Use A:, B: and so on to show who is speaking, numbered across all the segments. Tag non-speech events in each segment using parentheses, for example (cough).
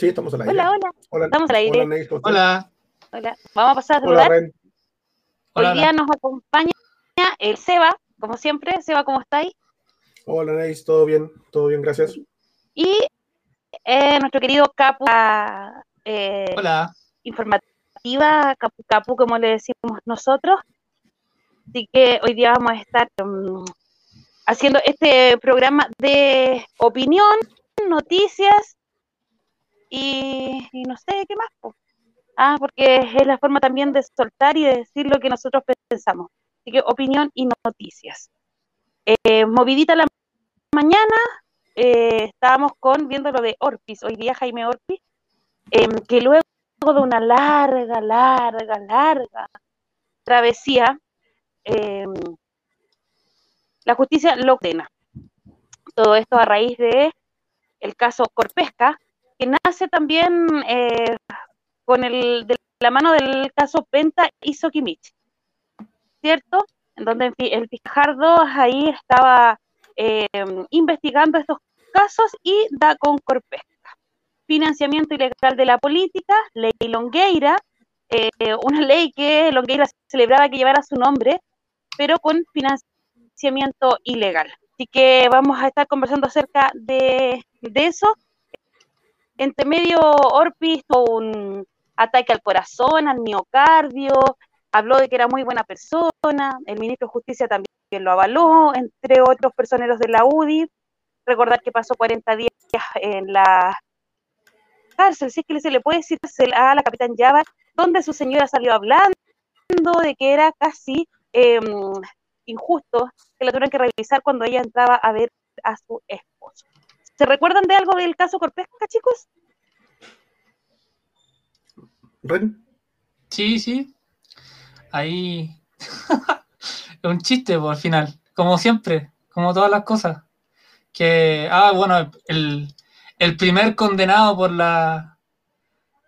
A: Sí, estamos al aire.
B: Hola, hola. Estamos al aire.
A: Hola, Neis, ¿cómo estás?
C: Hola.
B: Hola. Vamos a pasar a
A: Hola,
B: saludar.
A: Ren.
B: Hoy
C: Hola,
B: día
C: hola.
B: nos acompaña el Seba, como siempre. Seba, ¿cómo estáis?
A: Hola, Neis, ¿todo bien? ¿Todo bien? Gracias.
B: Y eh, nuestro querido Capu, la, eh,
C: Hola.
B: informativa, Capu Capu, como le decimos nosotros. Así que hoy día vamos a estar mm, haciendo este programa de opinión, noticias y, no sé qué más. Ah, porque es la forma también de soltar y de decir lo que nosotros pensamos. Así que opinión y noticias. Eh, movidita la mañana, eh, estábamos con viendo lo de Orpis, hoy día Jaime Orpis, em, que luego de una larga, larga, larga travesía, em, la justicia lo ordena. Todo esto a raíz de el caso Corpesca, que nace también eh, con el, de la mano del caso Penta y Sokimich, ¿cierto? En donde el Fijardo ahí estaba eh, investigando estos casos y da con Corpesca. Financiamiento ilegal de la política, ley Longueira, eh, una ley que Longueira celebraba que llevara su nombre, pero con financiamiento ilegal. Así que vamos a estar conversando acerca de eso. Entre medio, Orpis tuvo un ataque al corazón, al miocardio, habló de que era muy buena persona, el ministro de Justicia también lo avaló, entre otros personeros de la UDI. Recordar que pasó 40 días en la cárcel, si es que se le puede decir a la capitán Java, donde su señora salió hablando de que era casi eh, injusto que la tuvieran que revisar cuando ella entraba a ver a su esposo. ¿Se recuerdan de algo del caso Corpesca, chicos?
A: Ren,
C: Sí, sí. Ahí. Es (laughs) un chiste por final. Como siempre, como todas las cosas. Que. Ah, bueno, el, el primer condenado por la.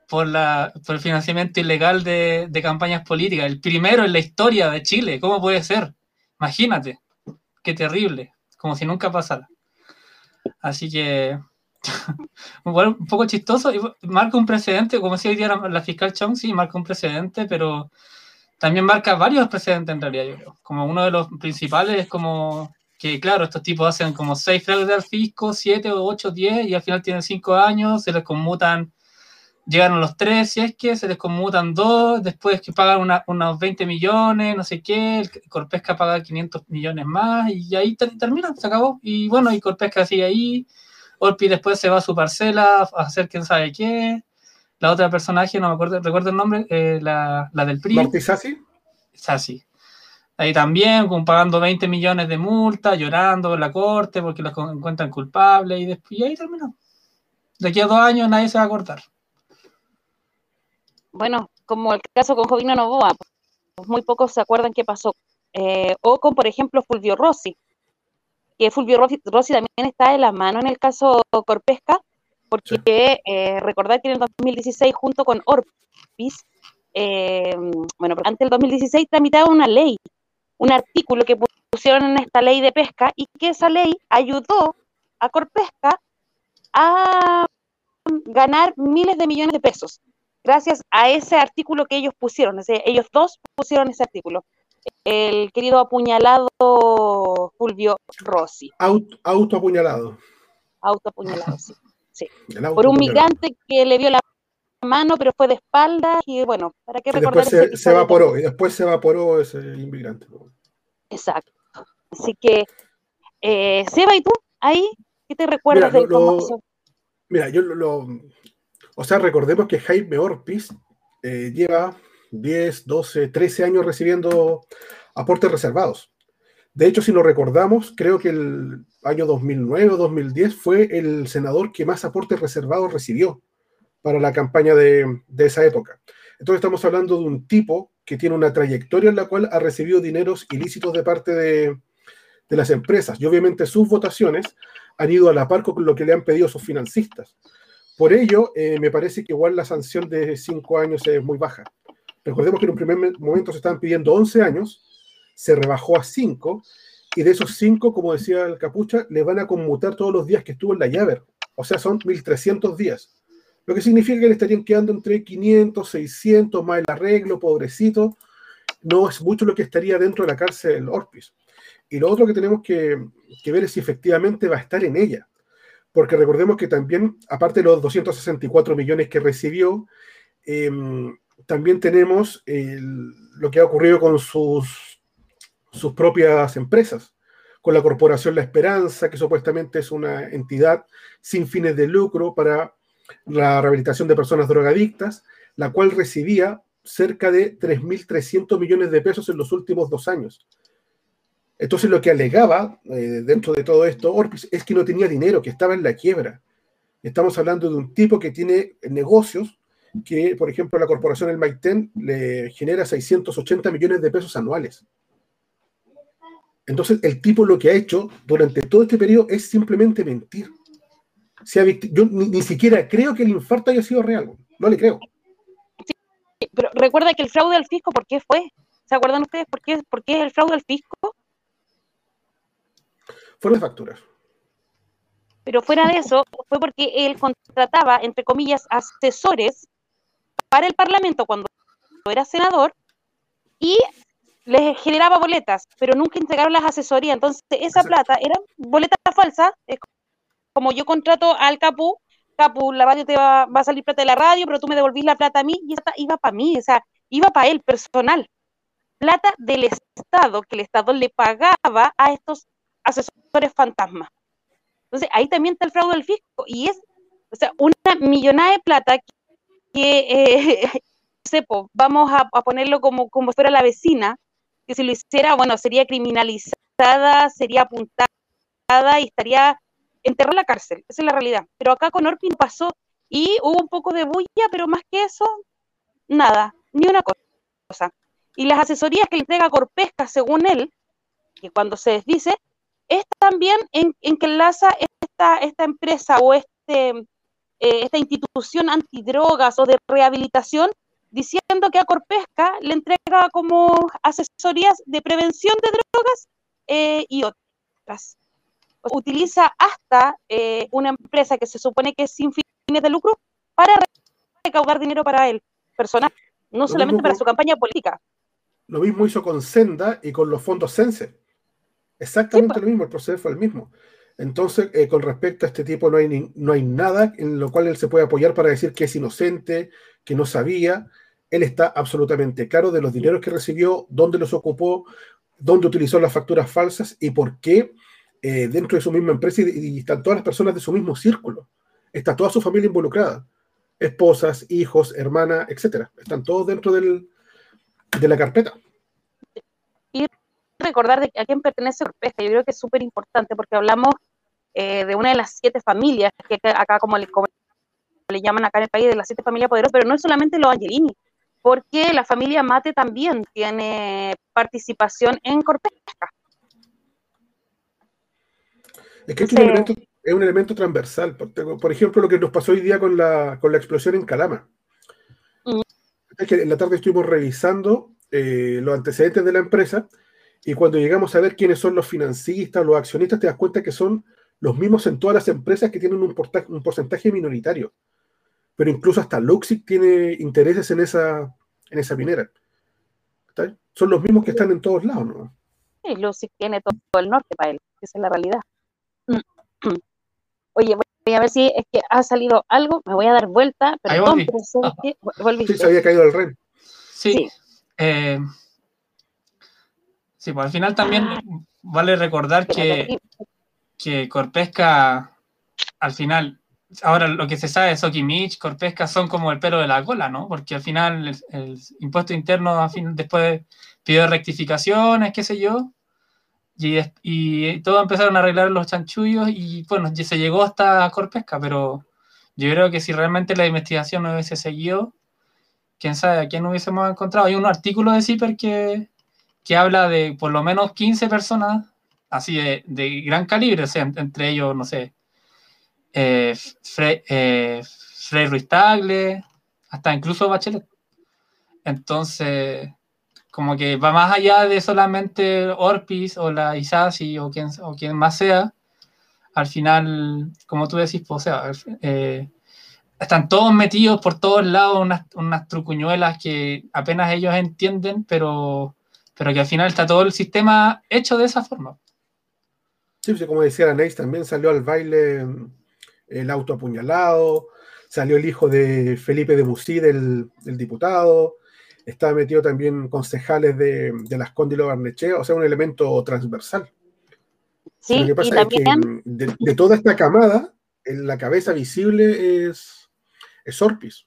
C: Por, la, por el financiamiento ilegal de, de campañas políticas. El primero en la historia de Chile. ¿Cómo puede ser? Imagínate. Qué terrible. Como si nunca pasara. Así que. (laughs) Igual un poco chistoso, marca un precedente, como decía hoy día la, la fiscal Chong, sí, marca un precedente, pero también marca varios precedentes en realidad, yo creo. Como uno de los principales es como que, claro, estos tipos hacen como seis fraudes al fisco, siete o ocho, diez, y al final tienen cinco años, se les conmutan, llegan a los tres, si es que se les conmutan dos, después que pagan una- unos 20 millones, no sé qué, el Corpesca paga 500 millones más, y ahí ter- termina, se acabó. Y bueno, y Corpesca sigue ahí, Orpi después se va a su parcela a hacer quién sabe qué. La otra personaje, no me acuerdo, recuerdo el nombre, eh, la, la del PRI,
A: Martí Sassi.
C: Sassi. Ahí también, pagando 20 millones de multa, llorando en la corte porque los encuentran culpables y, después, y ahí terminó. De aquí a dos años nadie se va a cortar.
B: Bueno, como el caso con Jovino Novoa, pues muy pocos se acuerdan qué pasó. Eh, o con, por ejemplo, Fulvio Rossi, que Fulvio Rossi, Rossi también está de la mano en el caso Corpesca, porque eh, recordar que en el 2016, junto con Orpis, eh, bueno, antes del 2016 tramitaba una ley, un artículo que pusieron en esta ley de pesca y que esa ley ayudó a Corpesca a ganar miles de millones de pesos gracias a ese artículo que ellos pusieron, es decir, ellos dos pusieron ese artículo. El querido apuñalado Fulvio Rossi,
A: Auto, autoapuñalado.
B: autoapuñalado, sí, sí. Por un migrante que le vio la mano, pero fue de espalda y bueno, ¿para qué
A: Y
B: recordar
A: después
B: ese
A: se, evaporó, y después se evaporó ese inmigrante.
B: Exacto. Así que, eh, Seba, ¿y tú? Ahí, ¿qué te recuerdas
A: Mira,
B: del
A: lo-? Mira, yo lo, lo- O sea, recordemos que Jaime Orpiz eh, lleva 10, 12, 13 años recibiendo aportes reservados. De hecho, si lo recordamos, creo que el año 2009 o 2010 fue el senador que más aportes reservados recibió para la campaña de, de esa época. Entonces estamos hablando de un tipo que tiene una trayectoria en la cual ha recibido dineros ilícitos de parte de, de las empresas y obviamente sus votaciones han ido a la par con lo que le han pedido sus financistas. Por ello, eh, me parece que igual la sanción de cinco años es muy baja. Recordemos que en un primer momento se estaban pidiendo 11 años, se rebajó a 5, y de esos 5, como decía el capucha, le van a conmutar todos los días que estuvo en la llave. O sea, son 1.300 días. Lo que significa que le estarían quedando entre 500, 600, más el arreglo, pobrecito. No es mucho lo que estaría dentro de la cárcel Orpis. Y lo otro que tenemos que, ver es si efectivamente va a estar en ella. Porque recordemos que también, aparte de los 264 millones que recibió, em, también tenemos lo que ha ocurrido con sus, sus propias empresas, con la Corporación La Esperanza, que supuestamente es una entidad sin fines de lucro para la rehabilitación de personas drogadictas, la cual recibía cerca de 3.300 millones de pesos en los últimos dos años. Entonces lo que alegaba eh, dentro de todo esto Orpis es que no tenía dinero, que estaba en la quiebra. Estamos hablando de un tipo que tiene negocios que, por ejemplo, la corporación El Maiten le genera 680 millones de pesos anuales. Entonces, el tipo lo que ha hecho durante todo este periodo es simplemente mentir. yo ni, siquiera creo que el infarto haya sido real. No le creo.
B: pero recuerda que el fraude al fisco, ¿por qué fue? ¿Se acuerdan ustedes por qué, por qué el fraude al fisco?
A: Fueron facturas.
B: Pero fuera de eso, fue porque él contrataba, entre comillas, asesores para el Parlamento cuando era senador y les generaba boletas, pero nunca entregaron las asesorías. Entonces, esa plata era boleta falsa. Como yo contrato al Capu, Capu, la radio te va, va, a salir plata de la radio, pero tú me devolvís la plata a mí y esa iba para mí, o sea, iba para él, personal. Plata del Estado, que el Estado le pagaba a estos asesores fantasmas. Entonces, ahí también está el fraude del fisco y es, o sea, una millonada de plata que, eh, (laughs) sepo, vamos a, ponerlo como, como fuera la vecina, que si lo hiciera, bueno, sería criminalizada, sería apuntada y estaría enterrada en la cárcel. Esa es la realidad. Pero acá con Orpin pasó y hubo un poco de bulla, pero más que eso, nada, ni una cosa. Y las asesorías que le entrega Corpesca, según él, que cuando se desdice, es también en, que enlaza esta, esta empresa o este, eh, esta institución antidrogas o de rehabilitación diciendo que a Corpesca le entrega como asesorías de prevención de drogas eh, y otras. Utiliza hasta eh, una empresa que se supone que es sin fines de lucro para recaudar dinero para él, personal, no solamente para su campaña política.
A: Lo mismo hizo con Senda y con los fondos Sense. Exactamente lo mismo, el proceso fue el mismo. Entonces, eh, con respecto a este tipo, no hay, no hay nada en lo cual él se puede apoyar para decir que es inocente, que no sabía. Él está absolutamente claro de los dineros que recibió, dónde los ocupó, dónde utilizó las facturas falsas y por qué eh, dentro de su misma empresa y, están todas las personas de su mismo círculo. Está toda su familia involucrada. Esposas, hijos, hermana, etcétera. Están todos dentro del, de la carpeta
B: recordar de a quién pertenece Corpesca. Yo creo que es súper importante porque hablamos eh, de una de las siete familias, que acá como le, le, llaman acá en el país, de las siete familias poderosas, pero no es solamente los Angelini, porque la familia Mate también tiene participación en Corpesca.
A: Es que es, un elemento, es un elemento transversal. Por, ejemplo, lo que nos pasó hoy día con la, con la explosión en Calama. Mm. Es que en la tarde estuvimos revisando eh, los antecedentes de la empresa y cuando llegamos a ver quiénes son los financistas, los accionistas, te das cuenta que son los mismos en todas las empresas que tienen un, porcentaje minoritario. Pero incluso hasta Luxic tiene intereses en esa, en esa minera. Son los mismos que están en todos lados, ¿no?
B: Sí, Luxic tiene todo el norte para él, esa es la realidad. (clears throat) Oye, voy a ver si es que ha salido algo, me voy a dar vuelta, perdón, pero sé que...
A: Sí, se había caído el REN.
C: Sí. sí. Eh, Sí, pues al final también vale recordar que, que Corpesca, al final, ahora lo que se sabe es Mitch, Corpesca son como el pelo de la cola, ¿no? Porque al final el, impuesto interno después pidió rectificaciones, qué sé yo, Y, y todos empezaron a arreglar los chanchullos y bueno, se llegó hasta Corpesca, pero yo creo que si realmente la investigación no hubiese seguido, quién sabe a quién hubiésemos encontrado. Hay un artículo de CIPER que, que habla de por lo menos 15 personas así de, de gran calibre, entre ellos, no sé, eh, eh, Frey Ruiz Tagle, hasta incluso Bachelet. Entonces, como que va más allá de solamente Orpis o la Isasi o quien, o quien más sea. Al final, como tú decís, pues, o sea, eh, están todos metidos por todos lados, unas, unas, trucuñuelas que apenas ellos entienden, pero, pero que al final está todo el sistema hecho de esa forma.
A: Sí, pues, como decía Anais, también salió al baile el auto apuñalado, salió el hijo de Felipe de Busí, del, del diputado, estaba metido también concejales de, de las Cóndilo Barnechea, o sea, un elemento transversal.
B: Sí,
A: Lo que pasa es que de, de, toda esta camada, en la cabeza visible es, es Orpis.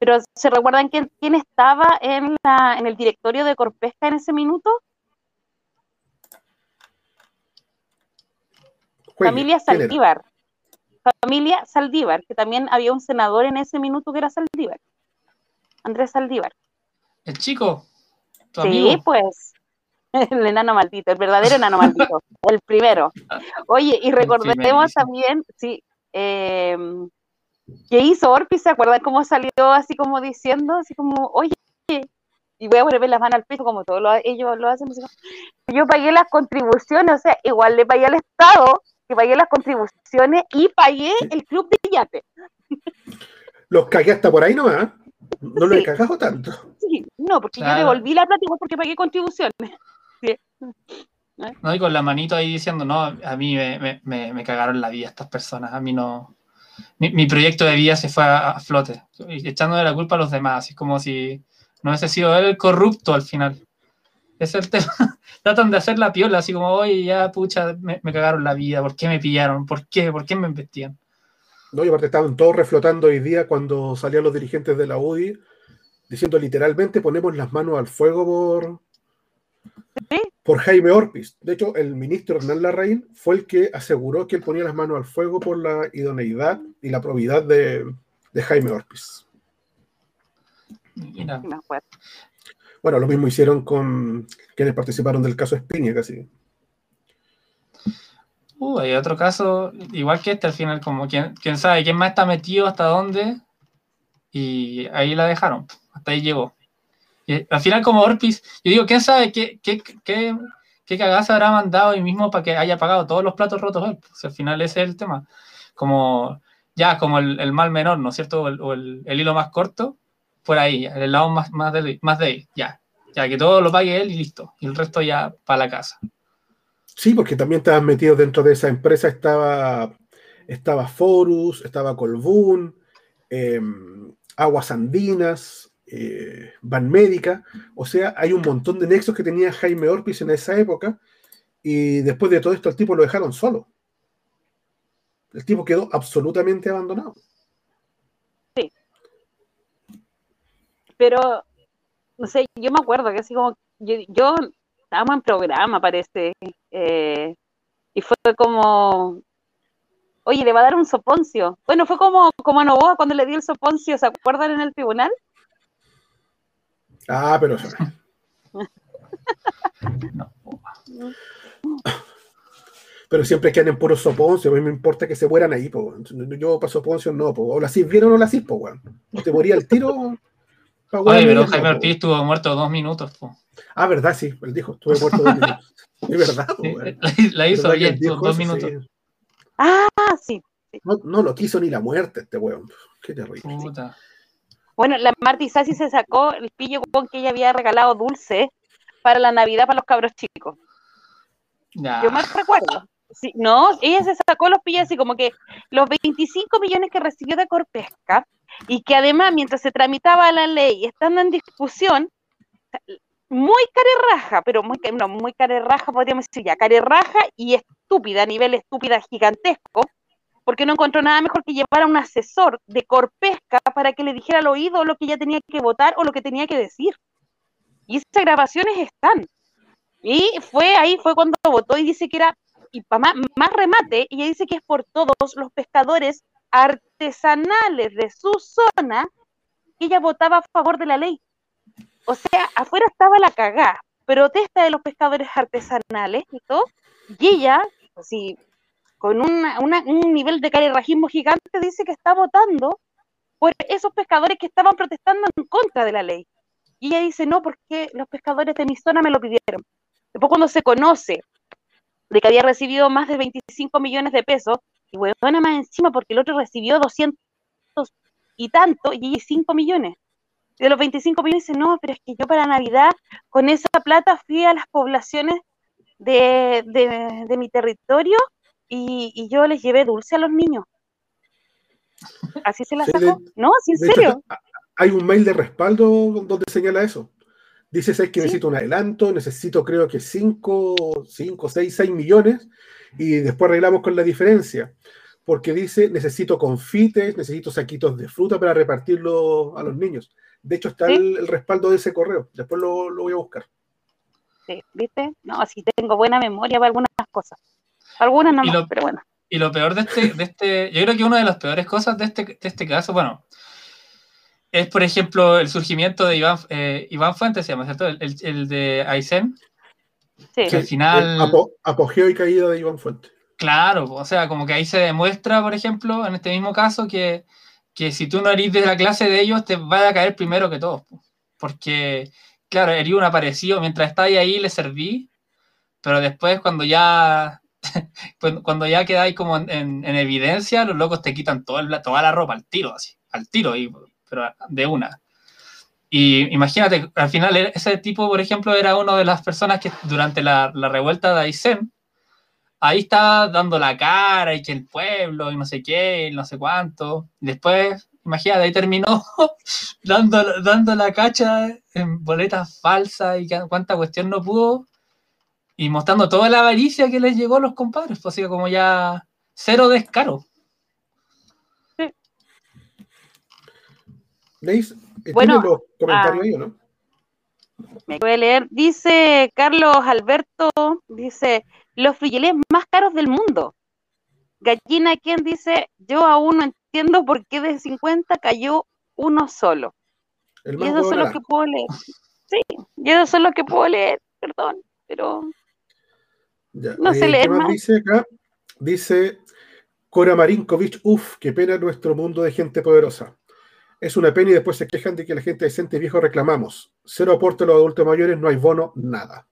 B: Pero ¿se recuerdan quién, quién estaba en, la, en el directorio de Corpesca en ese minuto? Familia Saldívar. Familia Saldívar, que también había un senador en ese minuto que era Saldívar. Andrés Saldívar.
C: El chico.
B: sí, amigo? pues. (laughs) El enano maldito, el verdadero enano maldito, el primero. Oye, y recordemos también, sí, eh, que hizo Orpi, ¿se acuerdan cómo salió así como diciendo, así como, oye, y voy a ponerme las manos al piso como todos lo, ellos lo hacen? Yo pagué las contribuciones, o sea, igual le pagué al Estado, que pagué las contribuciones y pagué el club de yate.
A: Los cagué hasta por ahí nomás. No lo he cagado tanto.
B: Sí, no, porque claro. yo devolví la plata igual porque pagué contribuciones. Sí.
C: No, y con la manito ahí diciendo, no, a mí me, me, me cagaron la vida estas personas, a mí no. Mi, mi proyecto de vida se fue a, a flote, echándole la culpa a los demás, así como si no hubiese sido él el corrupto al final. Es el tema. (laughs) Tratan de hacer la piola, así como, oye, ya, pucha, me, me, cagaron la vida, ¿por qué me pillaron? ¿Por qué? ¿Por qué me investían?
A: No, y aparte estaban todos reflotando hoy día cuando salían los dirigentes de la UDI diciendo literalmente ponemos las manos al fuego por,
B: ¿Sí?
A: Por Jaime Orpis. De hecho, el ministro Hernán Larraín fue el que aseguró que él ponía las manos al fuego por la idoneidad y la probidad de, de Jaime Orpis.
C: Mira.
A: Bueno, lo mismo hicieron con quienes participaron del caso Espiña, casi.
C: Uh, hay otro caso, igual que este, al final, como quién, quién sabe quién más está metido, hasta dónde, y ahí la dejaron, hasta ahí llegó. Y al final, como Orpis, yo digo, quién sabe qué, qué, qué, qué cagaza habrá mandado y mismo para que haya pagado todos los platos rotos él. Pues, al final ese es el tema. Como, ya, como el, el mal menor, ¿no es cierto? O el, o el, el, hilo más corto, por ahí, el lado más, más, de, más de él, ya. Ya, que todo lo pague él y listo. Y el resto ya para la casa.
A: Sí, porque también estaban metidos dentro de esa empresa, estaba, estaba Forus, estaba Colbún, eh, Aguas Andinas, eh, Banmédica, o sea, hay un montón de nexos que tenía Jaime Orpis en esa época, y después de todo esto el tipo lo dejaron solo. El tipo quedó absolutamente abandonado.
B: Sí. Pero, no sé, yo me acuerdo que así como, yo, yo estábamos en programa, parece, eh, y fue como, oye, le va a dar un soponcio. Bueno, fue como, como a Novoa cuando le dio el soponcio, ¿se acuerdan en el tribunal?
A: Ah, pero (laughs)
C: no.
A: Pero siempre quedan en puro soponcio, a mí me importa que se mueran ahí, po. yo para soponcio no, po. o la CIS vieron o la CIS, po, weón. O te moría el tiro.
C: Oye, pero Jaime Ortiz estuvo muerto dos minutos, po.
A: Ah, verdad, sí, él dijo, estuve muerto dos minutos. (laughs) Es verdad, po,
C: la, la, hizo bien, dos minutos.
A: Sí.
B: Ah, sí.
A: No, no, lo quiso ni la muerte este weón. Qué terrible.
C: Puta.
B: Bueno, la Marti Sassi se sacó el pillo con que ella había regalado dulce para la Navidad para los cabros chicos. Yo me recuerdo. Sí, no, ella se sacó los pillos así como que los 25 millones que recibió de Corpesca y que además mientras se tramitaba la ley estando en discusión, muy carerraja, pero muy, no, muy carerraja, podríamos decir ya, carerraja y estúpida, a nivel estúpida gigantesco, porque no encontró nada mejor que llevar a un asesor de Corpesca para que le dijera al oído lo que ella tenía que votar o lo que tenía que decir. Y esas grabaciones están. Y fue ahí, fue cuando votó y dice que era, y para más, más remate, ella dice que es por todos los pescadores artesanales de su zona que ella votaba a favor de la ley. O sea, afuera estaba la cagá, protesta de los pescadores artesanales y todo, y ella, así, con una, un nivel de carerrajismo gigante, dice que está votando por esos pescadores que estaban protestando en contra de la ley. Y ella dice, no, porque los pescadores de mi zona me lo pidieron. Después cuando se conoce de que había recibido más de 25 millones de pesos, y bueno, más encima porque el otro recibió 200 y tanto, y 5 millones de los 25 millones dice, no, pero es que yo para Navidad con esa plata fui a las poblaciones de, de, mi territorio y, yo les llevé dulce a los niños. Así se la sacó. no, sí, en serio.
A: hay un mail de respaldo donde señala eso. Dice, es que necesito un adelanto, necesito creo que 5, 5, 6, 6 millones y después arreglamos con la diferencia. Porque dice, necesito confites, necesito saquitos de fruta para repartirlo a los niños. De hecho, está el, respaldo de ese correo. Después lo, voy a buscar.
B: Sí, ¿viste? No, así tengo buena memoria para algunas cosas. Algunas no, pero bueno.
C: Y lo peor de este, de este, yo creo que una de las peores cosas de este, de este caso, bueno, es por ejemplo el surgimiento de Iván, eh, Iván Fuentes, se llama, ¿cierto? El, el, de Aysén. Sí. Que al final.
A: apogeo y caída de Iván Fuentes.
C: Claro, o sea, como que ahí se demuestra, por ejemplo, en este mismo caso, que que si tú no eres de la clase de ellos, te va a caer primero que todos. Porque, claro, eres un aparecido, mientras estáis ahí le serví, pero después cuando ya (laughs) cuando ya quedáis como en, evidencia, los locos te quitan toda la ropa al tiro, así, al tiro, y, pero de una. Y imagínate, al final ese tipo, por ejemplo, era una de las personas que durante la, la revuelta de Aysén, ahí está dando la cara y que el pueblo y no sé qué, y no sé cuánto. después, imagínate, ahí terminó (laughs) dando, dando la cacha en boletas falsas y cuánta cuestión no pudo. Y mostrando toda la avaricia que les llegó a los compadres, pues así como ya cero descaro.
A: ¿Veis? Bueno, los comentarios ah. ahí, no?
B: Me voy a leer. Dice Carlos Alberto, dice, los frijoles más caros del mundo. Gallina, quien dice, yo aún no entiendo por qué de 50 cayó uno solo. y eso es lo que puedo leer. Sí, y eso es lo que puedo leer, perdón, pero no sé eh, leer más.
A: Dice acá, dice Cora Marinkovic, uff, qué pena nuestro mundo de gente poderosa. Es una pena y después se quejan de que la gente decente y viejo reclamamos. Cero aporte a los adultos mayores, no hay bono, nada.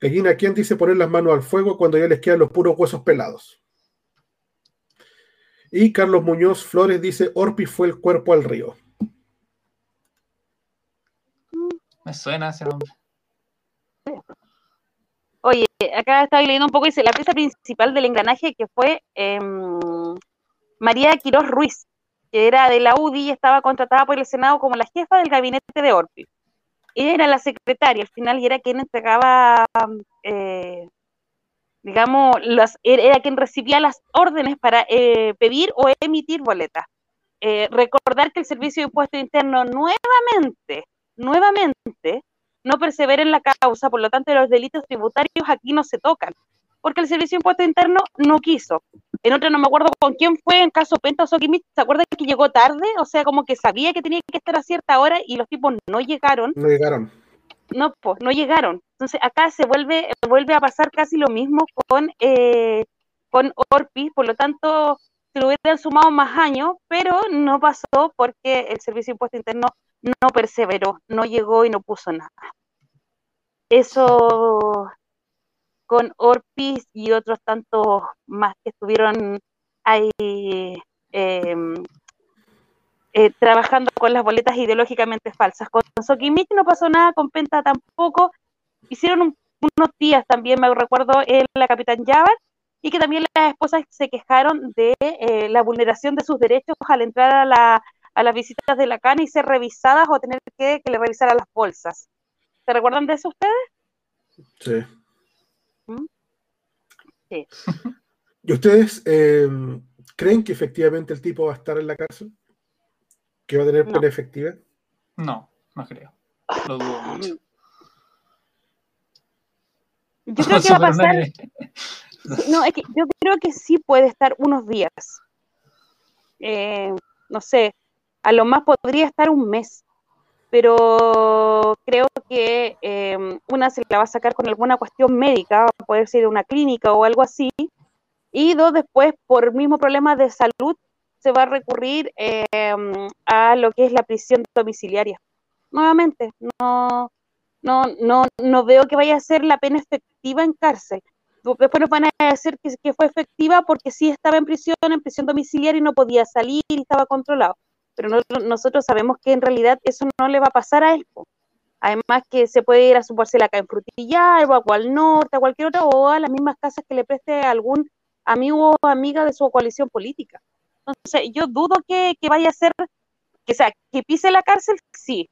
A: Gallina, ¿quién dice poner las manos al fuego cuando ya les quedan los puros huesos pelados? Y Carlos Muñoz Flores dice, Orpi fue el cuerpo al río.
C: Me suena ese nombre.
B: Acá estaba leyendo un poco, dice, la pieza principal del engranaje que fue em, María Quiroz Ruiz, que era de la UDI y estaba contratada por el Senado como la jefa del gabinete de Orpi era la secretaria al final y era quien entregaba, eh, digamos, las, era quien recibía las órdenes para eh, pedir o emitir boletas. Eh, recordar que el Servicio de Impuesto Interno nuevamente, nuevamente, no persevera en la causa, por lo tanto los delitos tributarios aquí no se tocan porque el Servicio de Impuesto Interno no quiso. En otra no me acuerdo con quién fue, en caso Penta o ¿se acuerdan que llegó tarde? O sea, como que sabía que tenía que estar a cierta hora y los tipos no llegaron.
A: No llegaron.
B: No, pues, no llegaron. Entonces acá se vuelve, vuelve a pasar casi lo mismo con, eh, con Orpi, por lo tanto, se lo hubieran sumado más años, pero no pasó porque el Servicio de Impuesto Interno no perseveró, no llegó y no puso nada. Eso con Orpis y otros tantos más que estuvieron ahí em, eh, trabajando con las boletas ideológicamente falsas. Con Sokimich no pasó nada, con Penta tampoco. Hicieron unos días también, me recuerdo, la Capitán Yavar, y que también las esposas se quejaron de eh, la vulneración de sus derechos al entrar a, la, a las visitas de la cana y ser revisadas o tener que, que le revisaran las bolsas. ¿Se recuerdan de eso ustedes?
A: Sí. (laughs) ¿Y ustedes eh, creen que efectivamente el tipo va a estar en la cárcel? ¿Que va a tener pena efectiva?
C: No, no creo. Lo dudo (gasps) mucho.
B: Yo creo que va a (laughs) pasar. No, es que yo creo que sí puede estar unos días. Eh, no sé, a lo más podría estar un mes, pero creo que em, una se la va a sacar con alguna cuestión médica, puede ser una clínica o algo así, y dos, después, por mismo problema de salud, se va a recurrir em, a lo que es la prisión domiciliaria. Nuevamente, no, no, no, no veo que vaya a ser la pena efectiva en cárcel. Después nos van a decir que fue efectiva porque sí estaba en prisión, en prisión domiciliaria y no podía salir y estaba controlado. Pero nosotros sabemos que en realidad eso no le va a pasar a él. Además que se puede ir a su parcela acá en Frutillar, o a cual norte, a cualquier otra, o a las mismas casas que le preste algún amigo o amiga de su coalición política. Entonces, yo dudo que, vaya a ser, que sea, que pise la cárcel, sí,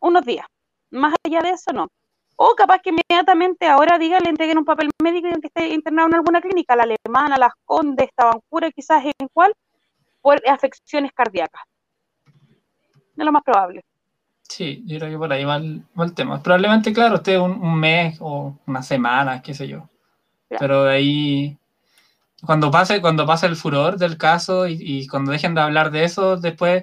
B: unos días. Más allá de eso, no. O capaz que inmediatamente ahora diga, le entreguen un papel médico y que esté internado en alguna clínica, la alemana, las condes, cura, quizás en cuál, por afecciones cardíacas. Es lo más probable.
C: Sí, yo creo que por ahí va el, tema. Probablemente, claro, usted un, un, mes o una semana, qué sé yo. Pero de ahí, cuando pase, cuando pase el furor del caso y, cuando dejen de hablar de eso, después,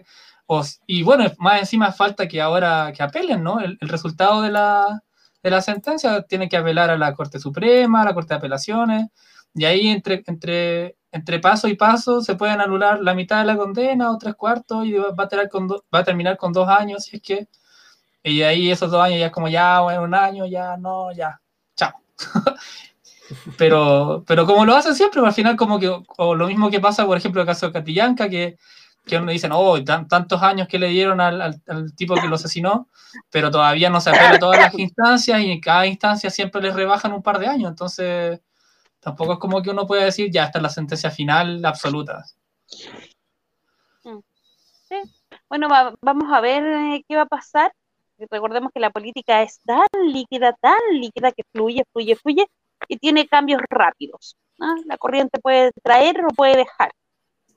C: y bueno, más encima falta que ahora que apelen, ¿no? El, resultado de la, de la sentencia tiene que apelar a la Corte Suprema, a la Corte de Apelaciones, y ahí entre, entre, entre paso y paso se pueden anular la mitad de la condena o tres cuartos y va a, tener con va a terminar con dos años, si es que y ahí esos dos años ya es como, ya, bueno, un año, ya, no, ya, chao. (laughs) pero, pero como lo hacen siempre, al final como que, o lo mismo que pasa, por ejemplo, el caso de Catillanca, que, que uno dicen, oh, tantos años que le dieron al, al, tipo que lo asesinó, pero todavía no se apela todas las (laughs) instancias y en cada instancia siempre les rebajan un par de años, entonces tampoco es como que uno pueda decir, ya, está la sentencia final absoluta.
B: Mm. Sí. Bueno, vamos a ver eh, qué va a pasar recordemos que la política es tan líquida, tan líquida que fluye, fluye, fluye y tiene cambios rápidos. La corriente puede traer o puede dejar.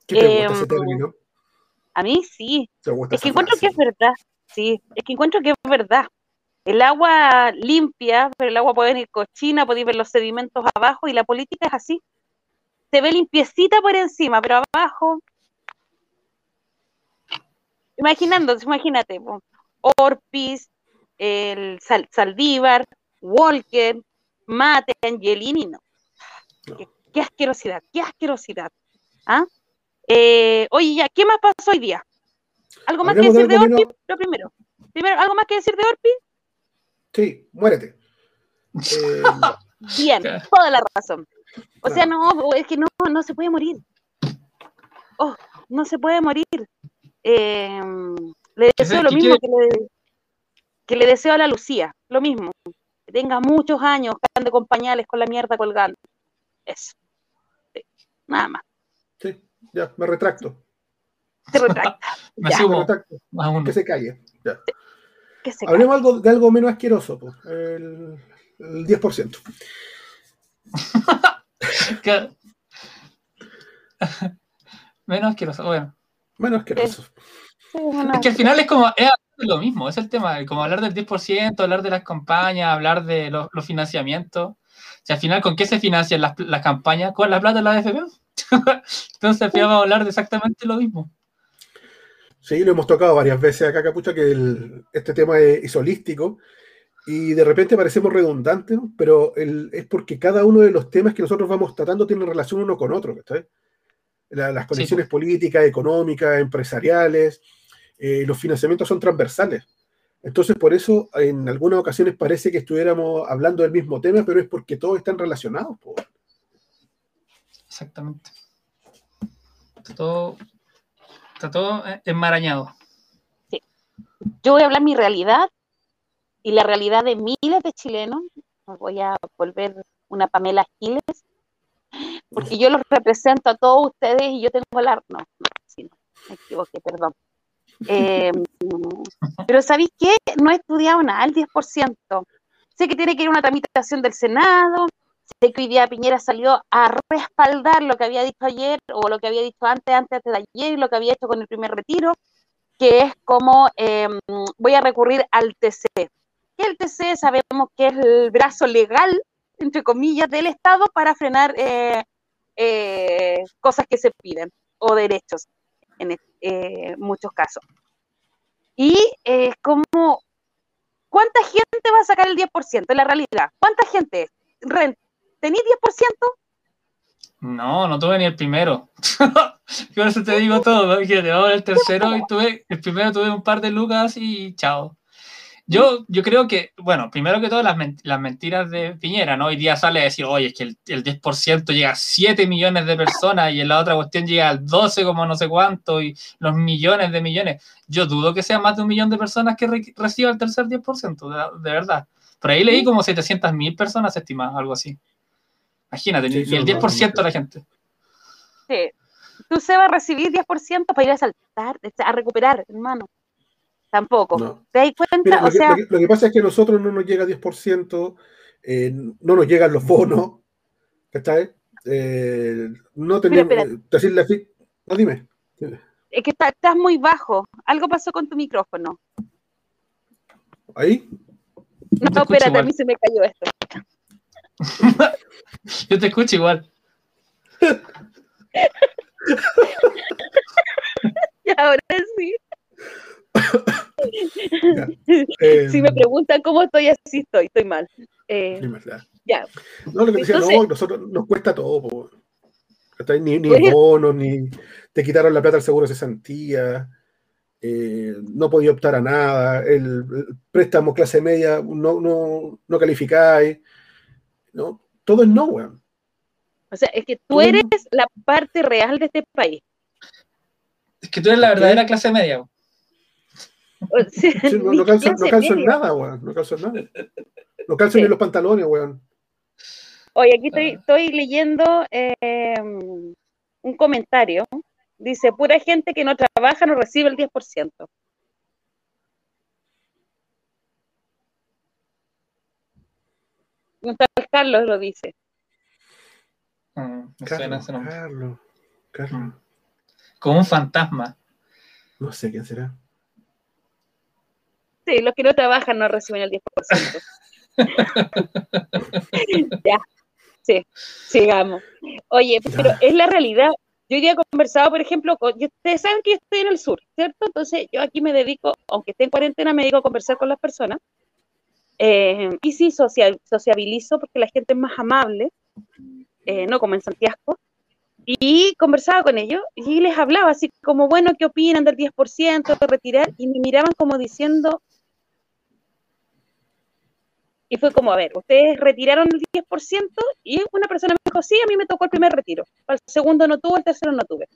A: ¿Qué te gusta ese em, término?
B: A mí sí. Es que encuentro que es verdad. Sí, es que encuentro que es verdad. El agua limpia, pero el agua puede venir cochina, puede ver los sedimentos abajo y la política es así. Se ve limpiecita por encima, pero abajo. Imaginando, imagínate, Orpis, el Saldívar, Walker, Mate, Angelini, no. Qué, asquerosidad, qué asquerosidad. ¿Ah? Eh, oye, ya, ¿qué más pasó hoy día? ¿Algo más que decir de Orpis? Lo primero. Primero, ¿algo más que decir de Orpis?
A: Sí, muérete. (laughs)
B: Eh, Bien, toda la razón. O sea, no, es que no, no se puede morir. Oh, no se puede morir. Eh, le deseo lo mismo que le, deseo a la Lucía, lo mismo. Que tenga muchos años, que ande con pañales con la mierda colgando. Eso. nada más.
A: Sí, ya, me retracto.
B: Se retracta. (laughs)
A: me retracto. Que se calle. Ya. Hablemos algo, de algo menos asqueroso, pues, el, el 10%. (laughs) (laughs)
C: menos asqueroso, bueno.
A: Menos asqueroso
C: es que al final es como es lo mismo, es el tema, como hablar del 10%, hablar de las campañas, hablar de los, financiamientos. Si al final, ¿con qué se financian las, campañas? Con la plata de la AFP. (laughs) Entonces, al final vamos a hablar de exactamente lo mismo.
A: Sí, lo hemos tocado varias veces acá, Capucha, que este tema es, holístico y de repente parecemos redundantes, pero es porque cada uno de los temas que nosotros vamos tratando tiene relación uno con otro, las conexiones políticas, económicas, empresariales, eh, los financiamientos son transversales. Entonces, por eso en algunas ocasiones parece que estuviéramos hablando del mismo tema, pero es porque todos están relacionados.
C: Exactamente. Todo, está todo enmarañado.
B: Sí. Yo voy a hablar mi realidad y la realidad de miles de chilenos. Voy a volver una Pamela Giles, porque yo los represento a todos ustedes y yo tengo la... No, no, sí, no, me equivoqué, perdón. Eh, (laughs) pero ¿sabéis qué? No he estudiado nada, el 10%. Sé que tiene que ir una tramitación del Senado, sé que hoy día Piñera salió a respaldar lo que había dicho ayer o lo que había dicho antes, antes de ayer y lo que había hecho con el primer retiro, que es como em, voy a recurrir al TC. El TC sabemos que es el brazo legal entre comillas, del Estado para frenar eh, eh, cosas que se piden o derechos en eh, muchos casos. Y es como, ¿cuánta gente va a sacar el 10% en la realidad? ¿Cuánta gente? ¿Tenís 10%?
C: No, no tuve ni el primero. (laughs) Por eso te digo todo. Vamos el tercero y tuve, el primero tuve un par de lucas y chao. Yo, yo creo que, bueno, primero que todo las, las mentiras de Piñera, ¿no? Hoy día sale a decir, oye, es que el, el 10% llega a 7 millones de personas y en la otra cuestión llega al 12 como no sé cuánto y los millones de millones. Yo dudo que sea más de un millón de personas que re reciba el tercer 10%, de, de verdad. Por ahí leí como 700 mil personas estimadas, algo así. Imagínate, sí, ni el 10% de la gente.
B: Sí. Tú se va a recibir 10% para ir a saltar, a recuperar, hermano. Tampoco. No. ¿Te das cuenta?
A: Mira,
B: o
A: lo, que,
B: sea,
A: lo, que, lo, que, pasa es que a nosotros no nos llega 10%, eh, no nos llegan los bonos, ¿cachai? Eh, no tenemos. Decir la no, dime, dime.
B: Es que está, estás muy bajo. Algo pasó con tu micrófono.
A: ¿Ahí?
B: No, no espérate, a mí se me cayó esto. (laughs)
C: Yo te escucho igual. (laughs)
B: y ahora sí. Ya. Eh, si me preguntan cómo estoy, así estoy, estoy mal. Eh, ya.
A: No, lo que decía, Entonces, no, nosotros nos cuesta todo. Po. Ni, ni pues, bonos, ni te quitaron la plata del seguro de cesantía, eh, no podía optar a nada, el, el préstamo clase media no, no, no calificáis, ¿no? Todo es no, weón.
B: O sea, es que tú eres la parte real de este país.
C: Es que tú eres la verdadera clase media. Weón.
A: Sí, no, (laughs) no, calzo, no calzo en nada, weón. No calzo en nada. No calzo sí. ni los pantalones, weón.
B: Oye, aquí estoy, estoy leyendo eh, un comentario. Dice, pura gente que no trabaja no recibe el 10%. Tal Carlos lo dice.
C: Mm,
A: Carlos. Carlos, Carlos.
C: Mm. Como un fantasma.
A: No sé quién será.
B: Sí, los que no trabajan no reciben el 10%. (laughs) ya, sí, sigamos. Oye, pero ya. es la realidad. Yo hoy día he conversado, por ejemplo, con, ustedes saben que yo estoy en el sur, ¿cierto? Entonces yo aquí me dedico, aunque esté en cuarentena, me dedico a conversar con las personas. Eh, y sí, sociabilizo porque la gente es más amable, eh, no como en Santiago. Y conversaba con ellos y les hablaba así como, bueno, ¿qué opinan del 10% de retirar? Y me miraban como diciendo, y fue como, a ver, ustedes retiraron el 10% y una persona me dijo, sí, a mí me tocó el primer retiro. El segundo no tuvo, el tercero no tuve.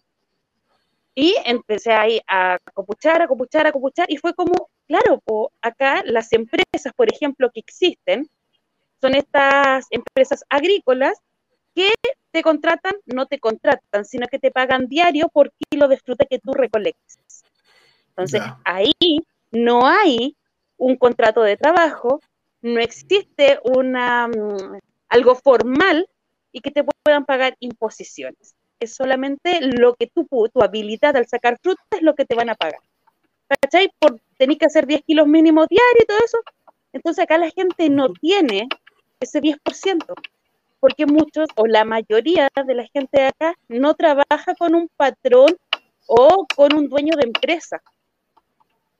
B: Y empecé ahí a copuchar, a copuchar, a copuchar, y fue como, claro, po, acá las empresas, por ejemplo, que existen, son estas empresas agrícolas que te contratan, no te contratan, sino que te pagan diario por kilo de fruta que tú recolectes. Entonces, yeah. ahí no hay un contrato de trabajo, no existe una, um, algo formal y que te puedan pagar imposiciones. Es solamente lo que tú, tu habilidad al sacar fruta es lo que te van a pagar. ¿Cachai? Por tener que hacer 10 kilos mínimos diarios y todo eso. Entonces acá la gente no tiene ese 10%, porque muchos o la mayoría de la gente de acá no trabaja con un patrón o con un dueño de empresa.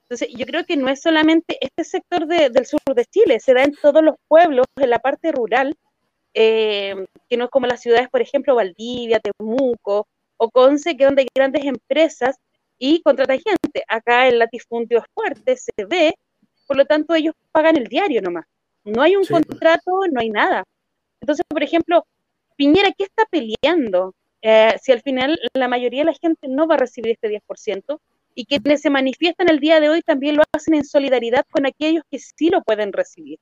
B: Entonces, yo creo que no es solamente este sector de, del sur de Chile, se da en todos los pueblos, en la parte rural, eh, que no es como las ciudades, por ejemplo, Valdivia, Temuco o Conce, que donde hay grandes empresas y contratan gente. Acá el latifundio es fuerte, se ve, por lo tanto ellos pagan el diario nomás. No hay un sí. contrato, no hay nada. Entonces, por ejemplo, Piñera, ¿qué está peleando? Eh, si al final la mayoría de la gente no va a recibir este 10%, y quienes se manifiestan el día de hoy también lo hacen en solidaridad con aquellos que sí lo pueden recibir.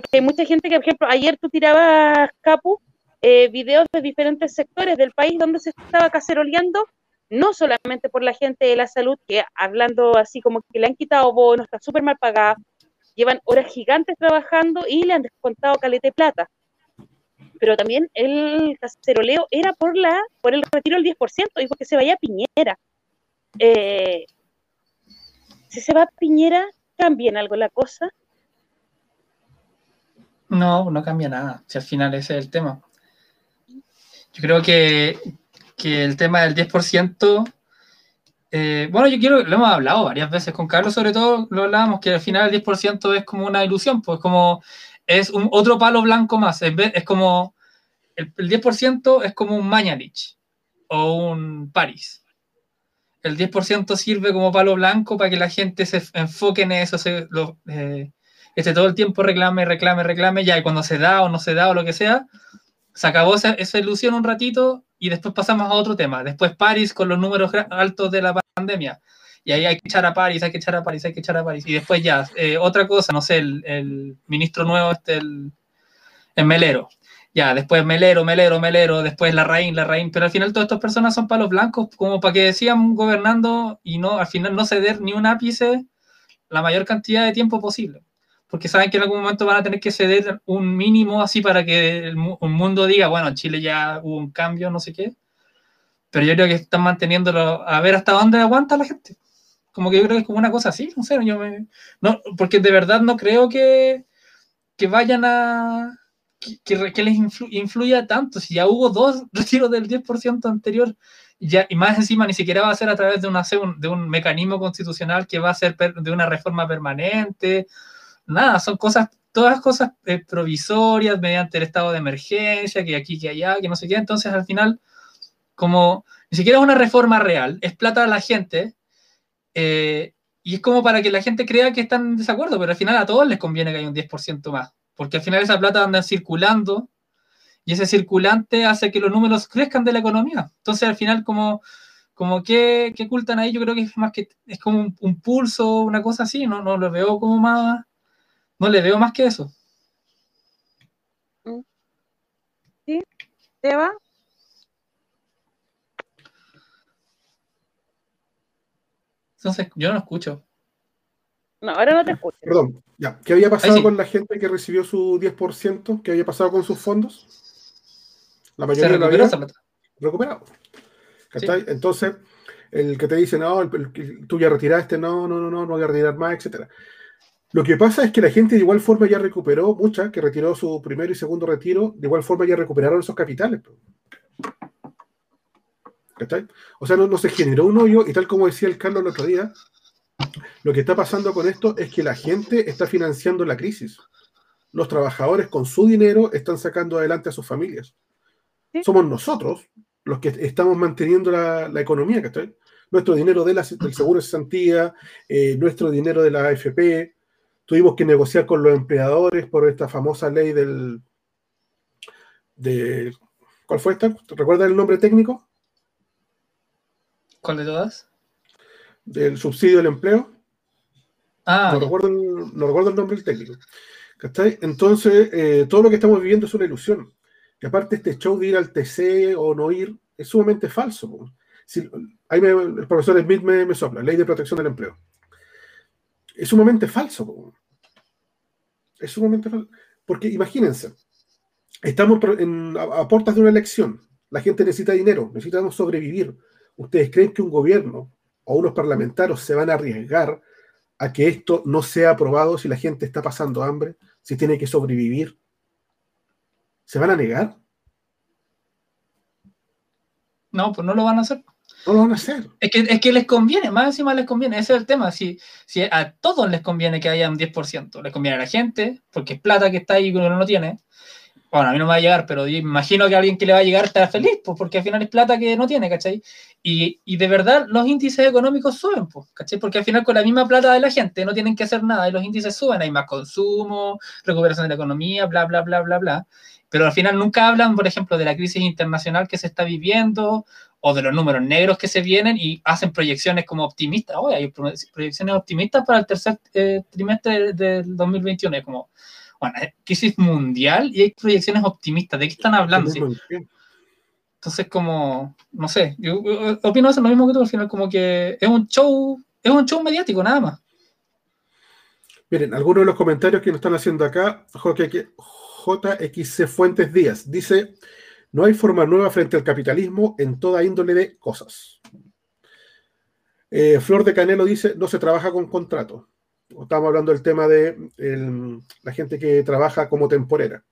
B: Porque hay mucha gente que, por ejemplo, ayer tú tirabas, Capu, eh, videos de diferentes sectores del país donde se estaba caceroleando, no solamente por la gente de la salud, que hablando así como que le han quitado bonos, está súper mal pagada, llevan horas gigantes trabajando y le han descontado caleta de plata. Pero también el caceroleo era por la por el retiro del 10% y porque se vaya Piñera. Eh, si se va Piñera, ¿cambian algo la cosa?
C: No, no cambia nada. Si al final ese es el tema. Yo creo que, que el tema del 10%, eh, bueno, yo quiero, lo hemos hablado varias veces con Carlos, sobre todo lo hablábamos, que al final el 10% es como una ilusión, pues como es un otro palo blanco más. Es, como el, el 10% es como un Mañalich o un Paris. El 10% sirve como palo blanco para que la gente se enfoque en eso, se, lo, eh, este todo el tiempo reclame, reclame, reclame, ya, y cuando se da o no se da o lo que sea, se acabó esa, ilusión un ratito y después pasamos a otro tema. Después París con los números altos de la pandemia. Y ahí hay que echar a París, hay que echar a París, hay que echar a París. Y después ya, eh, otra cosa, no sé, el, ministro nuevo, este, el, el Melero. Ya, después Melero, Melero, Melero, después la Raín, la Raín. Pero al final todas estas personas son palos blancos, como para que sigan gobernando y no, al final no ceder ni un ápice la mayor cantidad de tiempo posible porque saben que en algún momento van a tener que ceder un mínimo así para que el, mundo diga, bueno, en Chile ya hubo un cambio, no sé qué. Pero yo creo que están manteniéndolo a ver hasta dónde aguanta la gente. Como que yo creo que es como una cosa así, no sé, yo me, no, porque de verdad no creo que, que vayan a, que, que les influ, influya tanto. Si ya hubo dos (laughs) retiros del 10% anterior, ya, y más encima ni siquiera va a ser a través de, una, de un mecanismo constitucional que va a ser de una reforma permanente nada, son cosas, todas cosas eh, provisorias mediante el estado de emergencia, que aquí, que allá, que no sé qué. Entonces, al final, como ni siquiera es una reforma real, es plata a la gente, eh, y es como para que la gente crea que están en desacuerdo, pero al final a todos les conviene que haya un 10% más, porque al final esa plata anda circulando y ese circulante hace que los números crezcan de la economía. Entonces, al final, como, como que, que ocultan ahí, yo creo que es más que es como un, un, pulso, una cosa así, no, no lo veo como más, no le veo más que eso.
B: Mm. ¿Sí? ¿Eva?
C: Entonces, yo no escucho.
B: No, ahora no te escucho.
A: Perdón, ya. ¿Qué había pasado sí. con la gente que recibió su 10%? ¿Qué había pasado con sus fondos? La mayoría
C: Se recuperó esa plata.
A: recuperado. Sí. Entonces, el que te dice, no, el, el, tú ya retiraste, no, no, no, no, no voy a retirar más, etcétera. Lo que pasa es que la gente de igual forma ya recuperó, mucha que retiró su primer y segundo retiro, de igual forma ya recuperaron esos capitales. ¿Está? O sea, no, no, se generó un hoyo y tal como decía el Carlos el otro día, lo que está pasando con esto es que la gente está financiando la crisis. Los trabajadores con su dinero están sacando adelante a sus familias. ¿Sí? Somos nosotros los que estamos manteniendo la, la economía, ¿está? Nuestro dinero de la, del seguro de cesantía, eh, nuestro dinero de la AFP, tuvimos que negociar con los empleadores por esta famosa ley del... De, ¿Cuál fue esta? ¿Recuerdas el nombre técnico?
C: ¿Cuál de todas?
A: Del subsidio del empleo.
C: Ah,
A: no, recuerdo el, no recuerdo el nombre del técnico. ¿Cachai? Entonces, eh, todo lo que estamos viviendo es una ilusión. Y aparte, este show de ir al TC o no ir es sumamente falso. Si, ahí me, el profesor Smith me, me sopla, ley de protección del empleo es sumamente falso. Es sumamente falso. Porque imagínense, estamos a, a, puertas de una elección. La gente necesita dinero, necesitamos sobrevivir. ¿Ustedes creen que un gobierno o unos parlamentarios se van a arriesgar a que esto no sea aprobado si la gente está pasando hambre, si tiene que sobrevivir? ¿Se van a negar?
C: No, pues no lo van a hacer.
A: No van a hacer.
C: Es que, es que les conviene, más encima les conviene, ese es el tema. Si, si a todos les conviene que haya un 10%, les conviene a la gente, porque es plata que está ahí que uno no tiene. Bueno, a mí no me va a llegar, pero imagino que a alguien que le va a llegar estará feliz, pues, porque al final es plata que no tiene, ¿cachai? Y, y de verdad los índices económicos suben, pues, ¿cachai? Porque al final con la misma plata de la gente no tienen que hacer nada y los índices suben, hay más consumo, recuperación de la economía, bla, bla, bla, bla, bla. Pero al final nunca hablan, por ejemplo, de la crisis internacional que se está viviendo o de los números negros que se vienen y hacen proyecciones como optimistas. Hoy hay proyecciones optimistas para el tercer eh, trimestre del 2021. Es como, bueno, crisis mundial y hay proyecciones optimistas. ¿De qué están hablando? ¿sí? Entonces, como, no sé, yo, yo opino eso lo mismo que tú, al final como que es un show, es un show mediático, nada más.
A: Miren, algunos de los comentarios que nos están haciendo acá, JXC Fuentes Díaz, dice, no hay forma nueva frente al capitalismo en toda índole de cosas. Eh, Flor de Canelo dice, no se trabaja con contrato. Estamos hablando del tema de el- la gente que trabaja como temporera.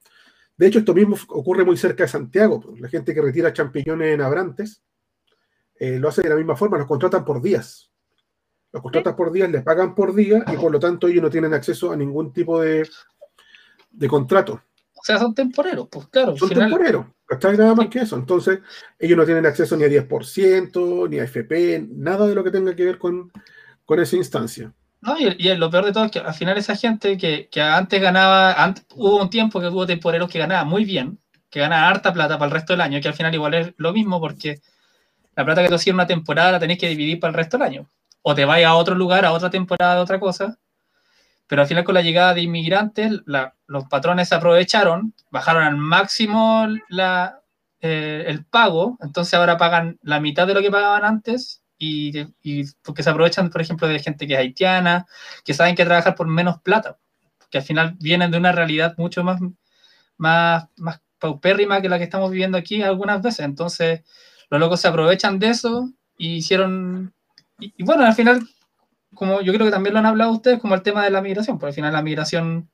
A: De hecho, esto mismo ocurre muy cerca de Santiago. La gente que retira champiñones en Abrantes eh, lo hace de la misma forma, los contratan por días. Los contratan por días, les pagan por día y por lo tanto ellos no tienen acceso a ningún tipo de, de contrato.
C: O sea, son temporeros, pues claro.
A: Son
C: final-
A: temporeros, ¿cachai? Nada más que eso. Entonces, ellos no tienen acceso ni a 10%, ni a FP, nada de lo que tenga que ver con, con esa instancia.
C: No, y, y lo peor de todo es que al final esa gente que, que antes ganaba, antes, hubo un tiempo que hubo temporeros que ganaban muy bien, que ganaban harta plata para el resto del año, que al final igual es lo mismo porque la plata que tú hacías una temporada la tenés que dividir para el resto del año. O te vayas a otro lugar, a otra temporada de otra cosa. Pero al final con la llegada de inmigrantes, los patrones se aprovecharon, bajaron al máximo la, eh, el pago, entonces ahora pagan la mitad de lo que pagaban antes y, y porque se aprovechan, por ejemplo, de gente que es haitiana, que saben que trabajar por menos plata, que al final vienen de una realidad mucho más, más, más paupérrima que la que estamos viviendo aquí algunas veces. Entonces, los locos se aprovechan de eso y hicieron... Y, y bueno, al final, como yo creo que también lo han hablado ustedes, como el tema de la migración, porque al final la migración...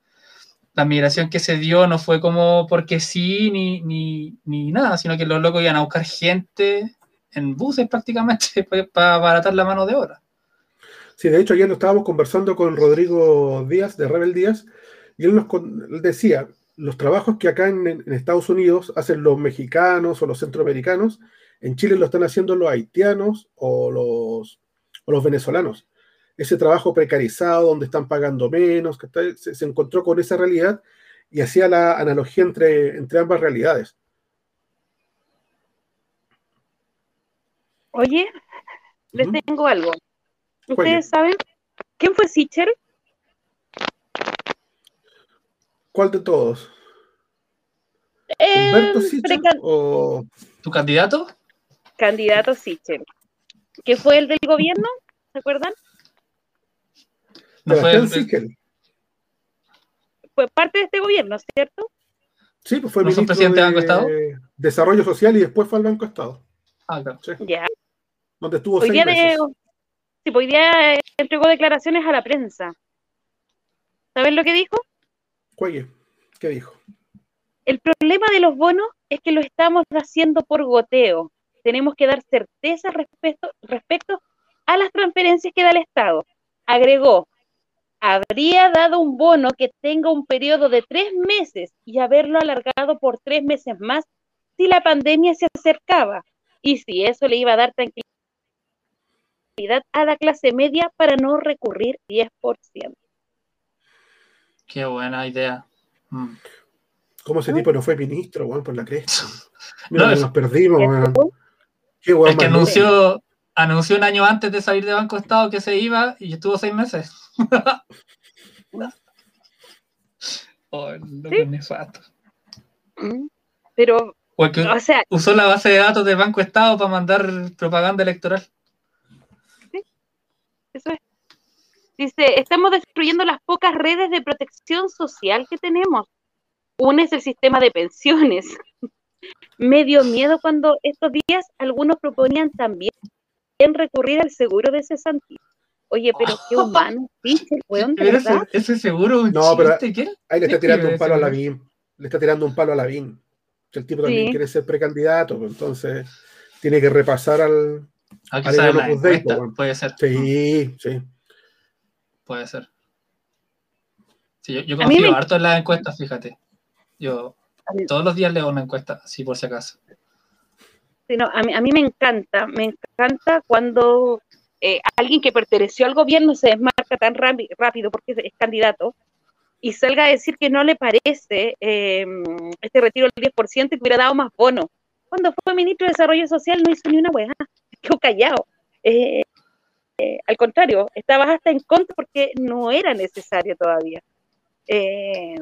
C: La migración que se dio no fue como porque sí ni, ni, ni nada, sino que los locos iban a buscar gente en buses prácticamente (laughs) para abaratar la mano de obra.
A: Sí, de hecho, ayer lo estábamos conversando con Rodrigo Díaz, de Rebel Díaz, y él nos él decía, los trabajos que acá en, Estados Unidos hacen los mexicanos o los centroamericanos, en Chile lo están haciendo los haitianos o los, o los venezolanos. Ese trabajo precarizado, donde están pagando menos, que se, se encontró con esa realidad y hacía la analogía entre, entre ambas realidades.
B: Oye, les tengo algo.
A: Oye.
B: ¿Ustedes saben quién fue Sichel?
A: ¿Cuál de todos? ¿Humberto Sichel
B: precan-
A: o
C: ¿Tu candidato?
B: candidato Sichel, que fue el del gobierno, ¿se acuerdan?
C: No fue el-
A: Sichel?
B: Fue parte de este gobierno, ¿cierto?
A: Sí, pues fue
C: ¿No
A: ministro
C: presidente
A: de
C: Banco Estado?
A: Desarrollo Social y después fue al Banco Estado,
C: Ah, claro.
B: Ya.
A: Donde estuvo
B: Hoy
A: seis
B: día, de, sí, pues hoy día entregó declaraciones a la prensa. ¿Saben lo que dijo?
A: Cuelle, ¿qué dijo?
B: El problema de los bonos es que lo estamos haciendo por goteo. Tenemos que dar certeza respecto, respecto a las transferencias que da el Estado. Agregó, habría dado un bono que tenga un periodo de tres meses y haberlo alargado por tres meses más si la pandemia se acercaba y si eso le iba a dar tranquilidad a la clase media para no recurrir 10%.
C: Qué buena idea. Mm.
A: ¿Cómo ese tipo no fue ministro, weón, por la cresta? (laughs)
C: No,
A: Mira, que
C: eso-
A: nos perdimos, weón. Qué weón
C: que anunció, anunció un año antes de salir de Banco Estado que se iba y estuvo seis meses. (laughs) oh, loco
B: Sí. Mm. Pero,
C: O el que
B: o sea,
C: usó la base de datos de Banco Estado para mandar propaganda electoral.
B: Eso es. Dice, estamos destruyendo las pocas redes de protección social que tenemos. Una es el sistema de pensiones. (laughs) Me dio miedo cuando estos días algunos proponían también recurrir al seguro de cesantía. Oye, pero qué humano, weón, (laughs) de
C: Pero
B: verdad.
C: ese, ese seguro un
A: No, pero-. Ahí le está
C: ¿Qué
A: tirando un palo a Lavín. Le está tirando un palo a Lavín. Que el tipo también
B: Sí.
A: quiere ser precandidato, pues, entonces tiene que repasar al.
C: Que
A: Ariel
C: saber la encuesta,
A: po,
C: puede ser.
A: Sí, sí.
C: Puede ser. Sí, yo, yo confío
B: me-
C: harto en las encuestas, fíjate. Yo todos los días leo una encuesta, así por si acaso.
B: Sí, no, a, mí, a mí me encanta, me encanta cuando eh, alguien que perteneció al gobierno se desmarca tan rápi- rápido porque es, es candidato y salga a decir que no le parece eh, este retiro del 10% y que hubiera dado más bono. Cuando fue ministro de Desarrollo Social no hizo ni una weá, (laughs) quedó callado. Eh, eh, al contrario, estabas hasta en contra porque no era necesario todavía. Eh,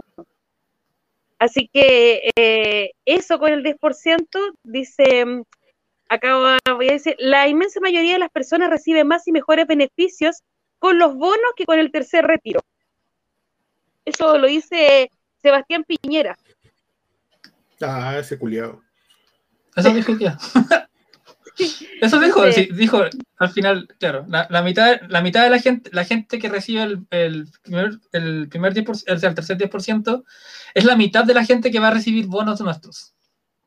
B: así que eh, eso con el 10% dice acá voy a decir, la inmensa mayoría de las personas reciben más y mejores beneficios con los bonos que con el tercer retiro. Eso lo dice Sebastián Piñera.
A: Ah, ese culiado.
C: Eso dije ya. (laughs) (laughs) Eso dijo, sí, dijo al final, claro, la, la mitad, la mitad de la gente, la gente que recibe el, el primer, el primer 10%, o sea, el tercer 10%, es la mitad de la gente que va a recibir bonos nuestros.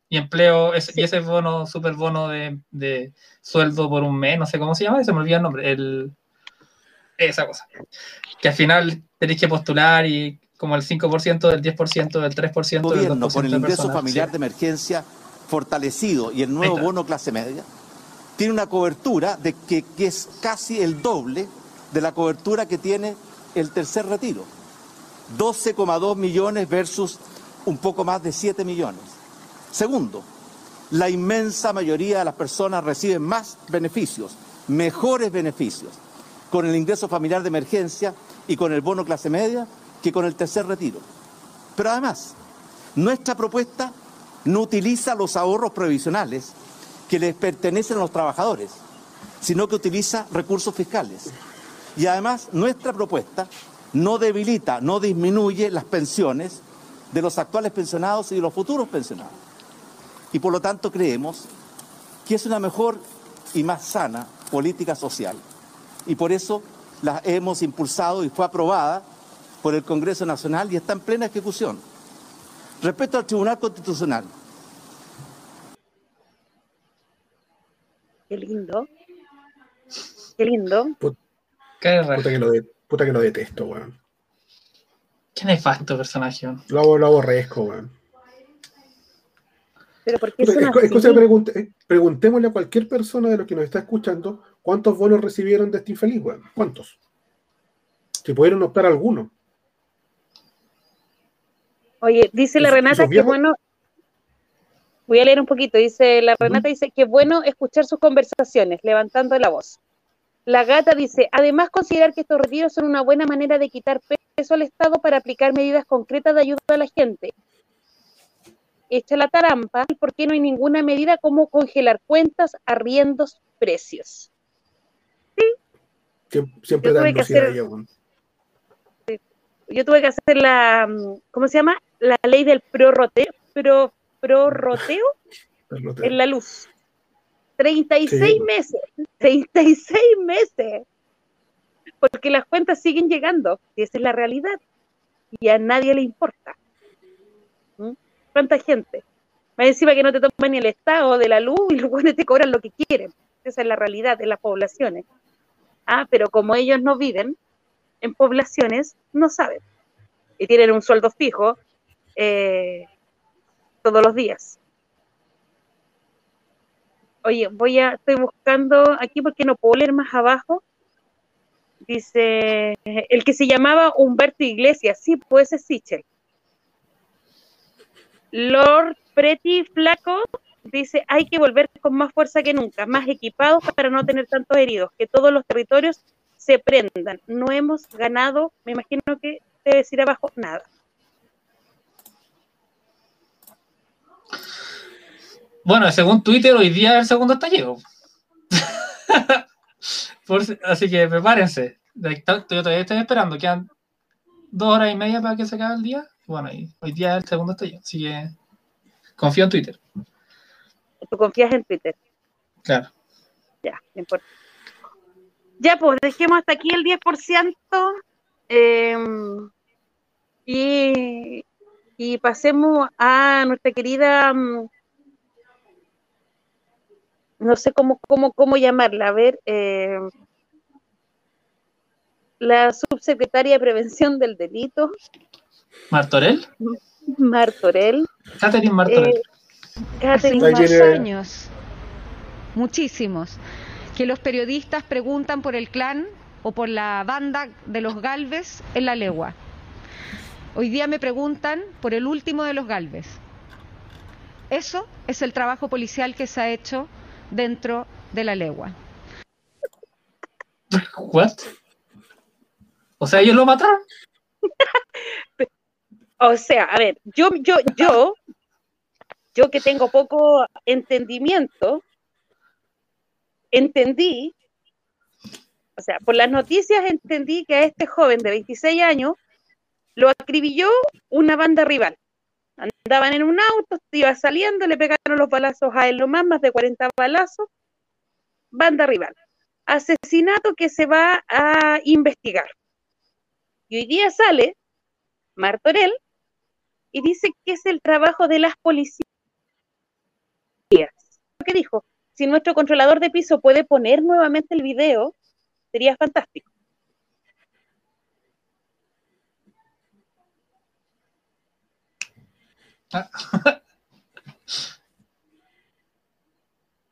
C: Y empleo, ese- y ese bono, super bono de, de sueldo por un mes, no sé cómo se llama, se me olvida el nombre, el, esa cosa. Que al final tenéis que postular y como el 5%, del 10%, del 3%, del 2%
D: gobierno con el ingreso
C: personas,
D: familiar
C: sí.
D: de emergencia fortalecido y el nuevo bono clase media, tiene una cobertura de que, que es casi el doble de la cobertura que tiene el tercer retiro. 12,2 millones versus un poco más de 7 millones. Segundo, la inmensa mayoría de las personas reciben más beneficios, mejores beneficios, con el ingreso familiar de emergencia y con el bono clase media que con el tercer retiro. Pero además, nuestra propuesta no utiliza los ahorros previsionales que les pertenecen a los trabajadores, sino que utiliza recursos fiscales. Y además, nuestra propuesta no debilita, no disminuye las pensiones de los actuales pensionados y de los futuros pensionados. Y por lo tanto creemos que es una mejor y más sana política social. Y por eso la hemos impulsado y fue aprobada por el Congreso Nacional y está en plena ejecución. Respecto al Tribunal Constitucional,
B: Qué lindo. Qué lindo.
C: Qué raro.
A: Puta que lo, de- puta que lo detesto, weón.
C: Qué nefasto personaje.
A: Lo, lo aborrezco, weón.
B: Pero ¿por qué
A: es, es cosa pregunte- eh, preguntémosle a cualquier persona de los que nos está escuchando cuántos bonos recibieron de este infeliz, weón. ¿Cuántos? Si pudieron optar alguno.
B: Oye, dice la
A: ¿Esos-
B: Renata que bueno. Voy a leer un poquito. Dice la Renata dice que bueno escuchar sus conversaciones, levantando la voz. La gata dice, además considerar que estos retiros son una buena manera de quitar peso al Estado para aplicar medidas concretas de ayuda a la gente. Echa la tarampa, ¿por qué no hay ninguna medida como congelar cuentas, arriendos, precios?
A: Siem- Siempre
B: Yo tuve que hacer-
A: ella.
B: Yo tuve que hacer la, mm, ¿cómo se llama? La ley del prorroteo, pro, prorroteo en la luz. 36
A: Sí.
B: meses, 36 meses. Porque las cuentas siguen llegando, y esa es la realidad. Y a nadie le importa. ¿Mm? ¿Cuánta gente? Más encima que no te toman ni el estado de la luz y los buenos te cobran lo que quieren. Esa es la realidad de las poblaciones. Ah, pero como ellos no viven en poblaciones, no saben. Y tienen un sueldo fijo eh, todos los días. Oye, voy a, estoy buscando aquí porque no puedo leer más abajo. Dice, el que se llamaba Humberto Iglesias, sí, pues es Sichel. Lord Pretty Flaco dice, hay que volver con más fuerza que nunca, más equipados para no tener tantos heridos, que todos los territorios se prendan. No hemos ganado, me imagino que debe decir abajo, nada.
C: Bueno, según Twitter, hoy día es el segundo estallido. (laughs) Por así que prepárense. Yo todavía estoy esperando. Quedan dos horas y media para que se acabe el día. Bueno, y hoy día es el segundo estallido. Así que confío en Twitter.
B: Tú confías en Twitter.
C: Claro.
B: Ya, no importa. Ya, pues dejemos hasta aquí el 10%. eh, y, y pasemos a nuestra querida. mm, No sé cómo, cómo, cómo llamarla. A ver. eh, la subsecretaria de Prevención del Delito,
C: Martorell.
B: Martorell.
C: Catherine Martorell.
B: eh,
E: Hace
B: Catherine
A: tiene-
E: años, muchísimos, que los periodistas preguntan por el clan o por la banda de los Galves en la legua. Hoy día me preguntan por el último de los Galves. Eso es el trabajo policial que se ha hecho dentro de la legua.
C: ¿What? O sea, ellos lo mataron. (laughs)
B: O sea, a ver, yo, yo, yo, yo que tengo poco entendimiento, entendí, o sea, por las noticias entendí que a este joven de 26 años lo acribilló una banda rival. Andaban en un auto, iba saliendo, le pegaron los balazos a él nomás, más de 40 balazos, banda rival. Asesinato que se va a investigar. Y hoy día sale Martorell y dice que es el trabajo de las policías. ¿Qué dijo? Si nuestro controlador de piso puede poner nuevamente el video, sería fantástico.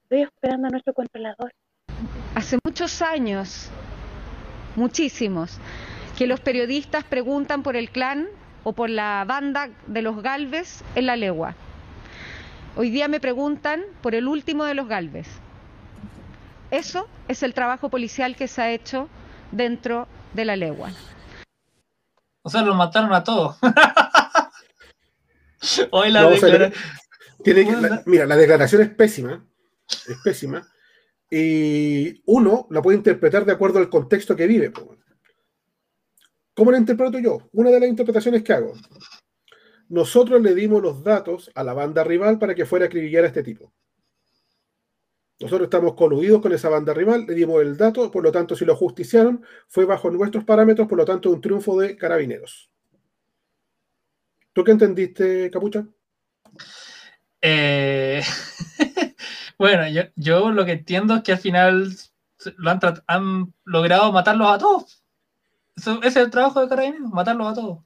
B: Estoy esperando a nuestro controlador.
E: Hace muchos años, muchísimos, que los periodistas preguntan por el clan o por la banda de los Galves en la legua. Hoy día me preguntan por el último de los Galves. Eso es el trabajo policial que se ha hecho dentro de la legua.
C: O sea, los mataron a todos. (laughs)
A: Hoy la mira, la declaración es pésima, es pésima, y uno la puede interpretar de acuerdo al contexto que vive. ¿Cómo la interpreto yo? Una de las interpretaciones que hago. Nosotros le dimos los datos a la banda rival para que fuera a acribillar a este tipo. Nosotros estamos coludidos con esa banda rival, le dimos el dato, por lo tanto, si lo justiciaron, fue bajo nuestros parámetros, por lo tanto, un triunfo de carabineros. ¿Tú qué entendiste, Capucha?
C: Eh, (laughs) bueno, yo, lo que entiendo es que al final lo han, logrado matarlos a todos. ese es el trabajo de Carabineros, matarlos a todos.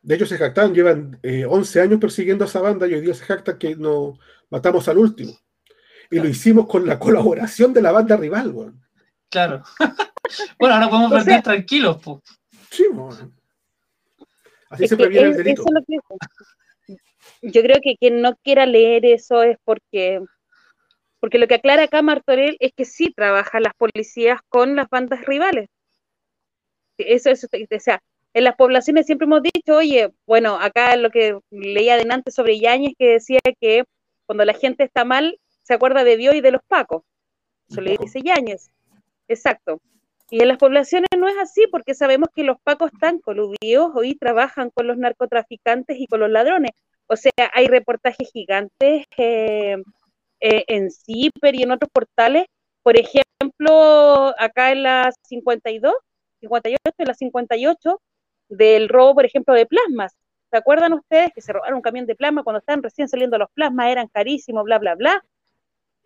A: De hecho, se jactan, llevan 11 eh, años persiguiendo a esa banda y hoy día se jactan que nos matamos al último. Y lo hicimos con la colaboración de la banda rival,
C: weón. Claro. (laughs) bueno, ahora podemos perder tranquilos, pues. Sí, bueno.
B: Así se previene el delito. yo creo que quien no quiera leer eso es porque, porque lo que aclara acá Martorell es que sí trabajan las policías con las bandas rivales. Eso, eso, o sea, en las poblaciones siempre hemos dicho, oye, bueno, acá lo que leía adelante sobre Yañez que decía que cuando la gente está mal, se acuerda de Dios y de los pacos. Eso le dice Yañez. Exacto. Y en las poblaciones no es así porque sabemos que los pacos están coludidos hoy trabajan con los narcotraficantes y con los ladrones. O sea, hay reportajes gigantes eh, eh, en CIPER y en otros portales. Por ejemplo, acá en la 52, 58, en la 58, del robo, por ejemplo, de plasmas. ¿Se acuerdan ustedes que se robaron un camión de plasma cuando estaban recién saliendo los plasmas, eran carísimos, bla, bla, bla?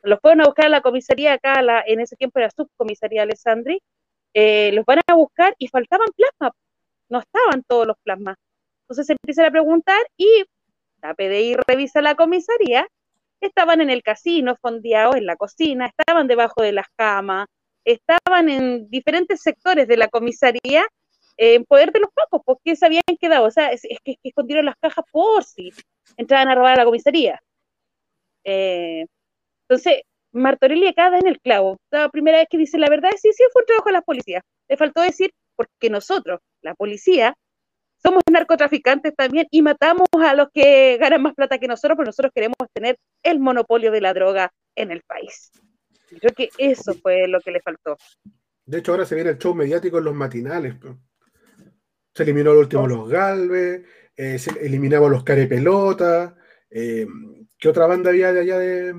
B: Los fueron a buscar a la comisaría acá, en ese tiempo era subcomisaría Alessandri, eh, los van a buscar y faltaban plasmas, no estaban todos los plasmas. Entonces se empiezan a preguntar y la PDI revisa la comisaría, estaban en el casino, fondeados en la cocina, estaban debajo de las camas, estaban en diferentes sectores de la comisaría en poder de los pocos, porque se habían quedado, o sea, es, que, escondieron las cajas por si entraban a robar a la comisaría. Eh, entonces, Martorelli acá da en el clavo. La primera vez que dice la verdad, sí, sí, fue un trabajo de la policía. Le faltó decir, porque nosotros, la policía, somos narcotraficantes también y matamos a los que ganan más plata que nosotros, porque nosotros queremos tener el monopolio de la droga en el país. Creo que eso fue lo que le faltó.
A: De hecho, ahora se viene el show mediático en los matinales. Se eliminó al último los Galvez, eh, se eliminaba los Carepelotas. Eh, ¿Qué otra banda había de allá de,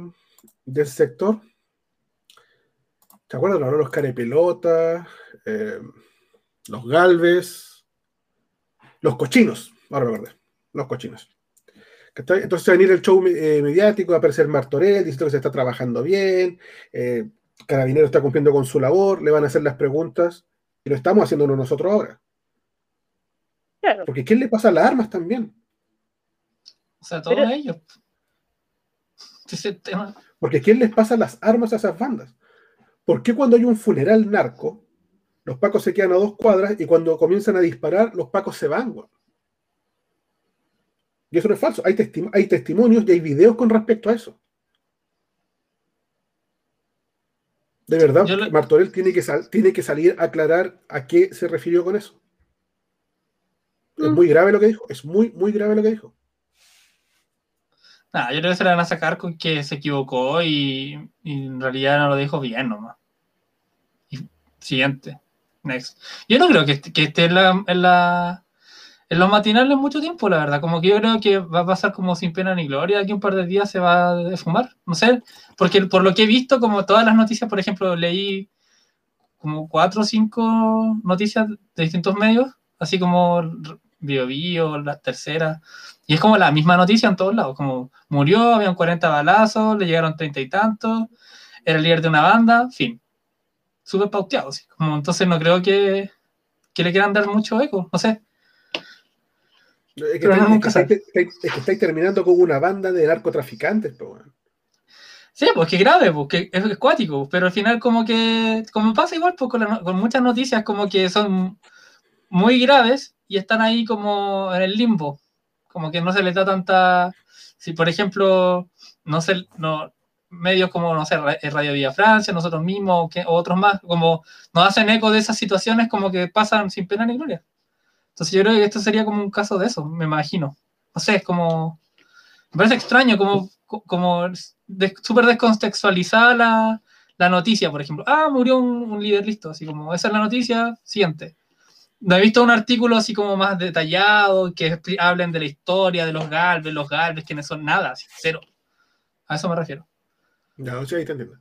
A: del sector. ¿Te acuerdas? Los carepelotas, eh, los galves, los cochinos. Ahora me acordé. Los cochinos. Entonces va a venir el show eh, mediático, va a aparecer Martorell diciendo que se está trabajando bien, eh, Carabinero está cumpliendo con su labor, le van a hacer las preguntas y lo estamos haciendo nosotros ahora. Porque ¿quién le pasa las armas también?
C: O sea, todos ellos. (laughs)
A: Ese tema. Porque ¿quién les pasa las armas a esas bandas? ¿Por qué cuando hay un funeral narco, los pacos se quedan a dos cuadras y cuando comienzan a disparar, los pacos se van? Y eso no es falso. Hay, hay testimonios y hay videos con respecto a eso. De verdad, Martorell tiene que, tiene que salir a aclarar a qué se refirió con eso. Es mm. muy grave lo que dijo. Es muy, muy grave lo que dijo.
C: Nah, yo creo que se la van a sacar con que se equivocó y, en realidad no lo dijo bien nomás. Siguiente. Next. Yo no creo que, esté en la, en los matinales mucho tiempo, la verdad. Como que yo creo que va a pasar como sin pena ni gloria. Aquí un par de días se va a defumar. No sé, porque por lo que he visto, como todas las noticias, por ejemplo, leí como cuatro o cinco noticias de distintos medios, así como Bio Bio, la tercera. Y es como la misma noticia en todos lados. Como murió, habían 40 balazos, le llegaron treinta y tantos, era el líder de una banda, fin. Súper pauteado. Como, entonces no creo que, que le quieran dar mucho eco, no sé.
A: Es que, estáis, terminando con una banda de narcotraficantes, pues,
C: Sí, pues que grave, pues que es acuático, pero al final como que, como pasa igual pues, con, muchas noticias como que son muy graves y están ahí como en el limbo, como que no se les da tanta, si por ejemplo, no sé, no, medios como, no sé, Radio Vía Francia, nosotros mismos o, o otros más, como nos hacen eco de esas situaciones como que pasan sin pena ni gloria. Entonces yo creo que esto sería como un caso de eso, me imagino. No sé, es como... Me parece extraño, como, como súper descontextualizada la, la, noticia, por ejemplo. Ah, murió un, líder listo, así como, esa es la noticia, siguiente. No he visto un artículo así como más detallado, que hablen de la historia de los galves, los galves, quienes son nada, cero. A eso me refiero.
A: Ya, sí, ahí te entiendo.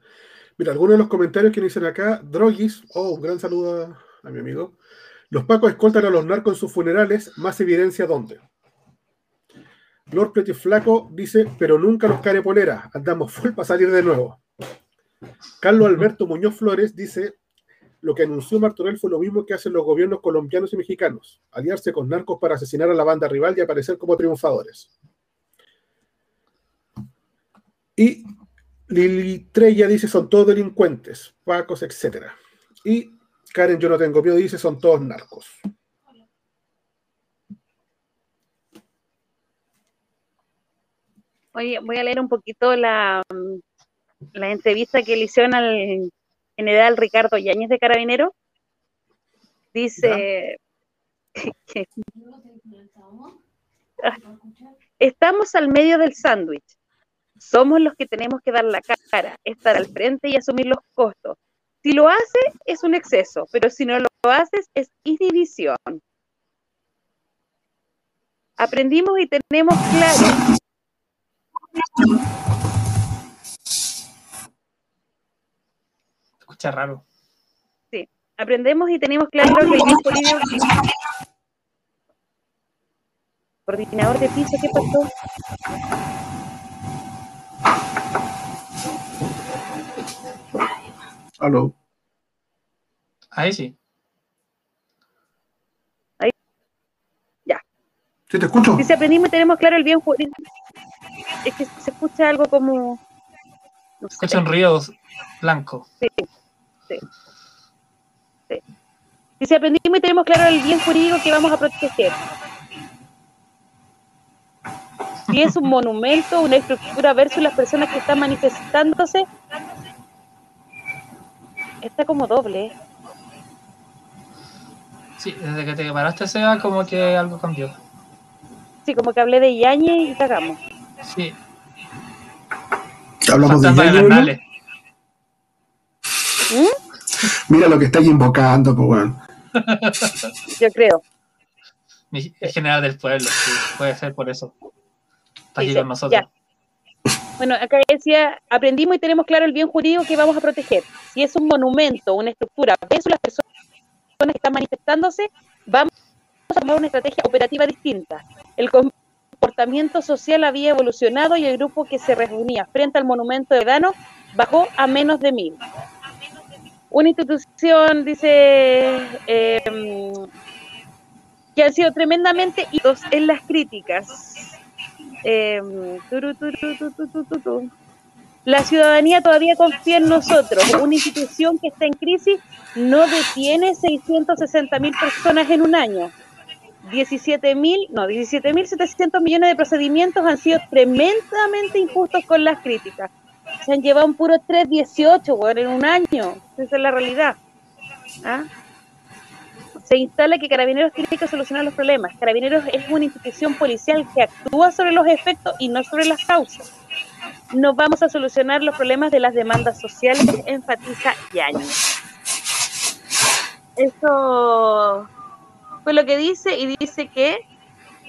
A: Mira, algunos de los comentarios que me dicen acá, Drogis, oh, un gran saludo a mi amigo. Los pacos escoltan a los narcos en sus funerales, más evidencia dónde. Lord Pretty Flaco dice, pero nunca los care polera, andamos full para salir de nuevo. Carlos Alberto Muñoz Flores dice, lo que anunció Martorell fue lo mismo que hacen los gobiernos colombianos y mexicanos, aliarse con narcos para asesinar a la banda rival y aparecer como triunfadores. Y Lili Trella dice, son todos delincuentes, pacos, etc. Y Karen, yo no tengo miedo, dice, son todos narcos.
B: Oye, voy a leer un poquito la, la entrevista que le hicieron al general Ricardo Yáñez de Carabinero. Dice (laughs) que, estamos al medio del sándwich. Somos los que tenemos que dar la cara, estar al frente y asumir los costos. Si lo hace, es un exceso, pero si no lo haces, es inhibición. Aprendimos y tenemos claro.
C: Escucha raro.
B: Sí, aprendemos y tenemos claro que el político. Coordinador de piso, ¿qué pasó?
A: Aló.
C: Ahí sí.
B: Ahí. Ya.
A: Sí, te escucho.
B: Si aprendimos y tenemos claro el bien jurídico. Es que se escucha algo como.
C: No sé. Escuchan ríos blancos.
B: Sí. Sí. sí. Si aprendimos y tenemos claro el bien jurídico que vamos a proteger. Si es un monumento, una estructura versus las personas que están manifestándose, está como doble.
C: Sí, desde que te paraste, Seba, como que algo cambió.
B: Sí, como que hablé de Yañez y cagamos.
C: Sí.
A: Hablamos de Yañez. ¿Mm? Mira lo que estáis invocando, pues bueno.
B: Yo creo.
C: Es general del pueblo, sí, puede ser por eso. Está aquí con nosotros.
B: Bueno, acá decía, aprendimos y tenemos claro el bien jurídico que vamos a proteger. Si es un monumento, una estructura, versus las personas que están manifestándose, vamos a tomar una estrategia operativa distinta. El comportamiento social había evolucionado y el grupo que se reunía frente al monumento de Dano bajó a menos de mil. Una institución, dice, eh, que han sido tremendamente hitos en las críticas Em, la ciudadanía todavía confía en nosotros. Una institución que está en crisis no detiene 660 mil personas en un año. 17 mil, no, 17.700 millones de procedimientos han sido tremendamente injustos con las críticas. Se han llevado un puro 318, en un año. Esa es la realidad. ¿Ah? se instala que Carabineros tiene que solucionar los problemas. Carabineros es una institución policial que actúa sobre los efectos y no sobre las causas. No vamos a solucionar los problemas de las demandas sociales, enfatiza Yañez. Eso fue lo que dice y dice que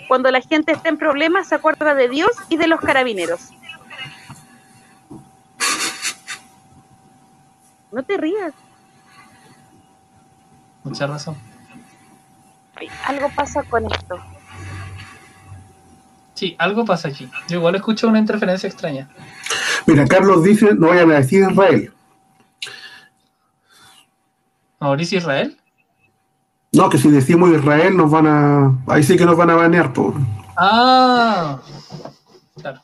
B: cuando la gente está en problemas se acuerda de Dios y de los carabineros. No te rías.
C: Mucha razón.
B: Ay, algo pasa con esto.
C: Sí, algo pasa aquí. Yo igual escucho una interferencia extraña.
A: Mira, Carlos dice, no vayan a decir Israel.
C: ¿Mauricio Israel?
A: No, que si decimos Israel nos van a... Ahí sí que nos van a banear, por...
C: Ah, claro.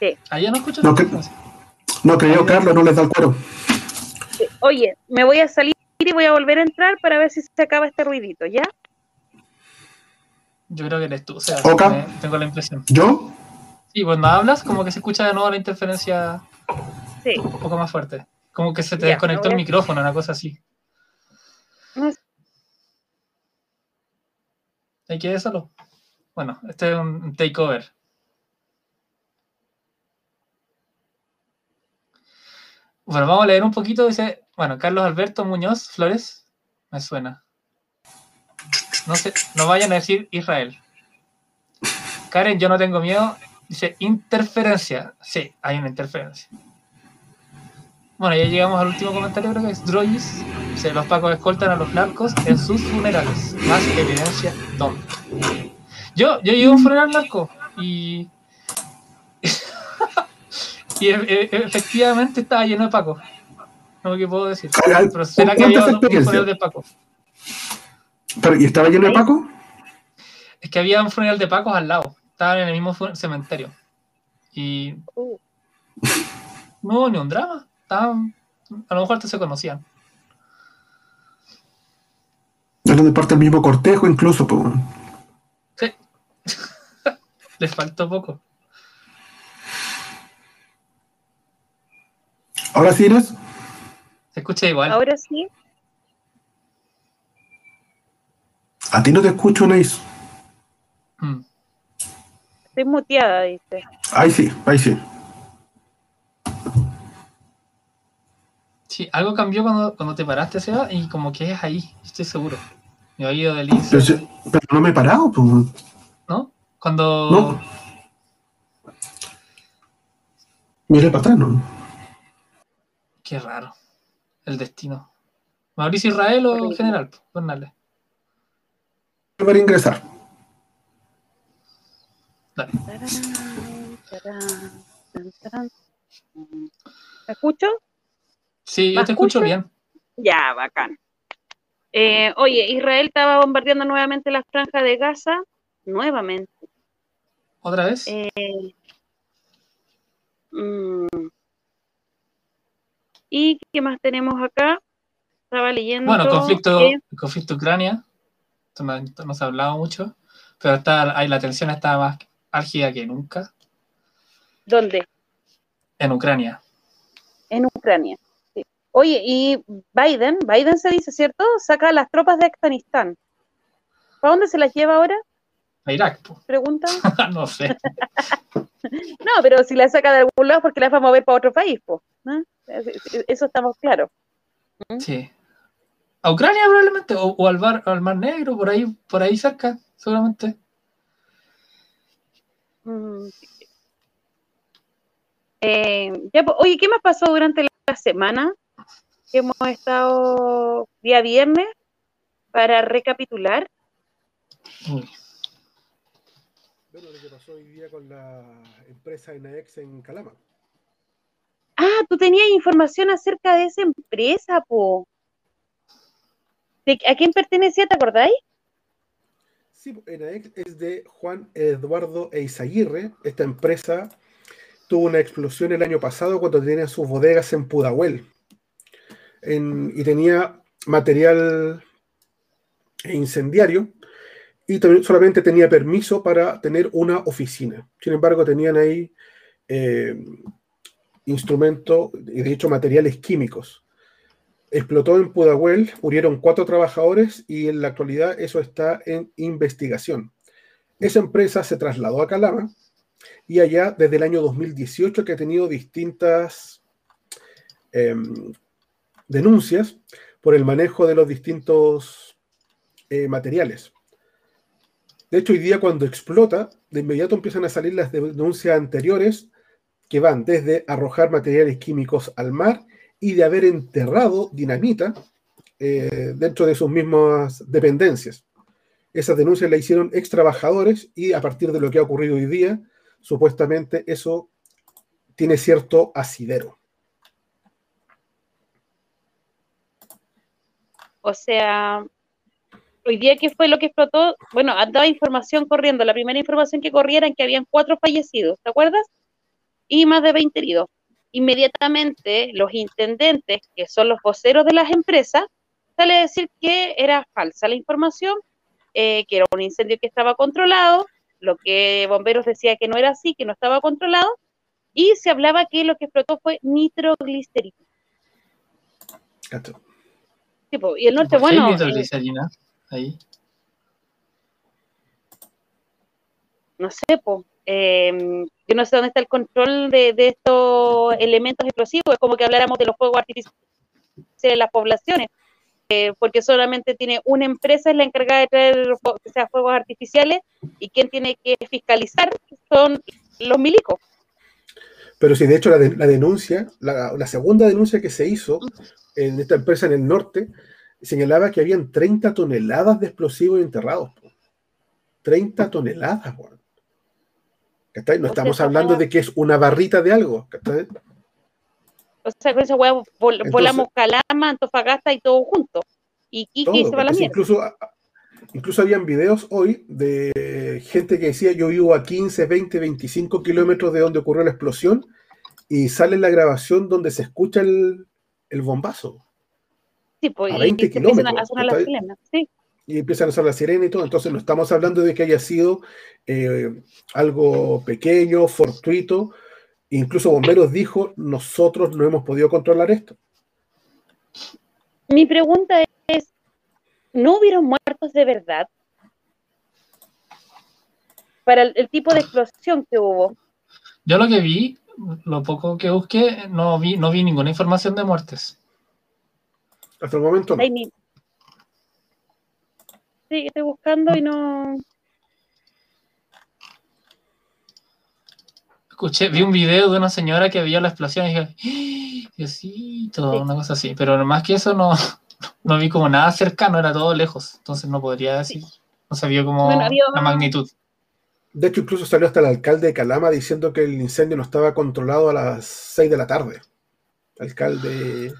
B: Sí.
C: Allá no escucho
A: No,
C: la
A: que-
C: interferencia.
A: No creyó Carlos, no les da el cuero.
B: Oye, me voy a salir y voy a volver a entrar para ver si se acaba este ruidito, ¿ya?
C: Yo creo que eres tú, o sea, tengo la impresión.
A: ¿Yo?
C: Sí, cuando hablas, como que se escucha de nuevo la interferencia
B: Sí.
C: un poco más fuerte. Como que se te
B: Ya,
C: desconectó el micrófono, una cosa así.
B: No sé.
C: ¿Hay que solo? Bueno, este es un takeover. Bueno, vamos a leer un poquito. Dice, bueno, Carlos Alberto Muñoz Flores, me suena. No sé, no vayan a decir Israel. Karen, yo no tengo miedo. Dice, interferencia. Sí, hay una interferencia. Bueno, ya llegamos al último comentario, creo que es Droyis. Dice, los pacos escoltan a los narcos en sus funerales. Más evidencia, ¿dónde? Yo, yo a un funeral narco y... y e- e- efectivamente estaba lleno de pacos. No que puedo decir. Pero será que había un funeral de.
A: Pero, ¿Y estaba lleno de Paco?
C: Es que había un funeral de pacos al lado. Estaban en el mismo cementerio. Y
B: Uh,
C: no ni un drama. Estaban, a lo mejor hasta se conocían.
A: Eran de parte del mismo cortejo, incluso. po.
C: Sí. (laughs) Les faltó poco.
A: Ahora sí, Inés.
C: Se escucha igual.
B: ahora sí.
A: A ti no te escucho, Inés.
C: Mm.
B: Estoy muteada, dice.
A: Ahí sí, ahí sí.
C: Sí, algo cambió cuando, cuando te paraste, Seba, y como que es ahí, estoy seguro. Mi oído de lince,
A: Pero, pero no me he parado, pues.
C: ¿no? Cuando...
A: No. Mire para atrás, ¿no?
C: Qué raro. El destino. ¿Mauricio Israel o
B: Horrible.
C: general? Bernales.
A: Para ingresar.
C: Dale.
B: ¿Me escucho?
C: Sí, yo
B: ¿Me
C: te escucho bien.
B: Ya, bacán. Eh, oye, Israel estaba bombardeando nuevamente la franja de Gaza. Nuevamente.
C: ¿Otra vez?
B: Eh, mm. ¿Y qué más tenemos acá? Estaba leyendo.
C: bueno, conflicto,
B: que-
C: conflicto Ucrania. Esto no, se ha hablado mucho. Pero está, ahí la tensión está más álgida que nunca
B: ¿Dónde?
C: en Ucrania.
B: En Ucrania. sí. Oye, y Biden, Biden se dice, ¿cierto? Saca a las tropas de Afganistán. ¿Para dónde se las lleva ahora?
C: A Irak, po.
B: Pregunta. (laughs)
C: no sé. (laughs)
B: No, pero si la saca de algún lado, porque la va a mover para otro país, po, ¿no? Eso estamos claros.
C: Sí. A Ucrania probablemente, o, o al, mar, al Mar Negro, por ahí, por ahí cerca, seguramente.
B: Mm. Eh, ya, oye, ¿qué más pasó durante la semana? Que hemos estado día viernes para recapitular.
C: Uy,
A: Bueno, lo que pasó hoy día con la empresa Enaex en Calama.
B: Ah, tú tenías información acerca de esa empresa, po. ¿De- ¿A quién pertenecía, te acordáis?
A: Sí, Enaex es de Juan Eduardo Eizaguirre. Esta empresa tuvo una explosión el año pasado cuando tenía sus bodegas en Pudahuel. En- y tenía material incendiario y también solamente tenía permiso para tener una oficina. Sin embargo, tenían ahí eh, instrumentos y de hecho materiales químicos. Explotó en Pudahuel, murieron cuatro trabajadores y en la actualidad eso está en investigación. Esa empresa se trasladó a Calama y allá desde el año 2018 que ha tenido distintas em, denuncias por el manejo de los distintos eh, materiales. De hecho, hoy día cuando explota, de inmediato empiezan a salir las denuncias anteriores que van desde arrojar materiales químicos al mar y de haber enterrado dinamita eh, dentro de sus mismas dependencias. Esas denuncias las hicieron ex trabajadores y a partir de lo que ha ocurrido hoy día, supuestamente eso tiene cierto asidero.
B: O sea, hoy día, ¿qué fue lo que explotó? Bueno, andaba información corriendo. La primera información que corría era que habían cuatro fallecidos, ¿te acuerdas? Y más de 20 heridos. Inmediatamente, los intendentes, que son los voceros de las empresas, sale a decir que era falsa la información, eh, que era un incendio que estaba controlado, lo que bomberos decía que no era así, que no estaba controlado, y se hablaba que lo que explotó fue nitroglicerina. y el norte, bueno.
C: nitroglicerina ahí?
B: No sé, pues. yo no sé dónde está el control de, estos elementos explosivos. Es como que habláramos de los fuegos artificiales en las poblaciones, eh, porque solamente tiene una empresa es la encargada de traer sea, fuegos artificiales y quien tiene que fiscalizar son los milicos.
A: Pero si de hecho la, denuncia, la, segunda denuncia que se hizo en esta empresa en el norte, señalaba que habían 30 toneladas de explosivos enterrados. 30 toneladas, No estamos hablando de que es una barrita de algo.
B: O sea, con esa hueá volamos Calama, Antofagasta y todo junto. Y Kiki se va la mierda.
A: Incluso, incluso habían videos hoy de gente que decía yo vivo a 15, 20, 25 kilómetros de donde ocurrió la explosión y sale la grabación donde se escucha el, bombazo.
B: Sí, pues, a 20 y, kilómetros. A sonar las sirenas, sí.
A: Y empiezan a sonar la sirena y todo. Entonces no estamos hablando de que haya sido eh, algo pequeño, fortuito. Incluso Bomberos dijo, nosotros no hemos podido controlar esto.
B: Mi pregunta es, ¿no hubieron muertos de verdad? Para el, tipo de explosión que hubo.
C: Yo lo que vi, lo poco que busqué, no vi, no vi ninguna información de muertes.
A: Hasta el momento no.
B: Sí, estoy buscando y no.
C: Escuché, vi un video de una señora que vio la explosión y dije, ¡Ah! Diosito, una cosa así. Pero más que eso no, (laughs) no vi como nada cercano, era todo lejos. Entonces no podría decir, no sabía como la magnitud.
A: De hecho, incluso salió hasta el alcalde de Calama diciendo que el incendio no estaba controlado a las 6 de la tarde. Alcalde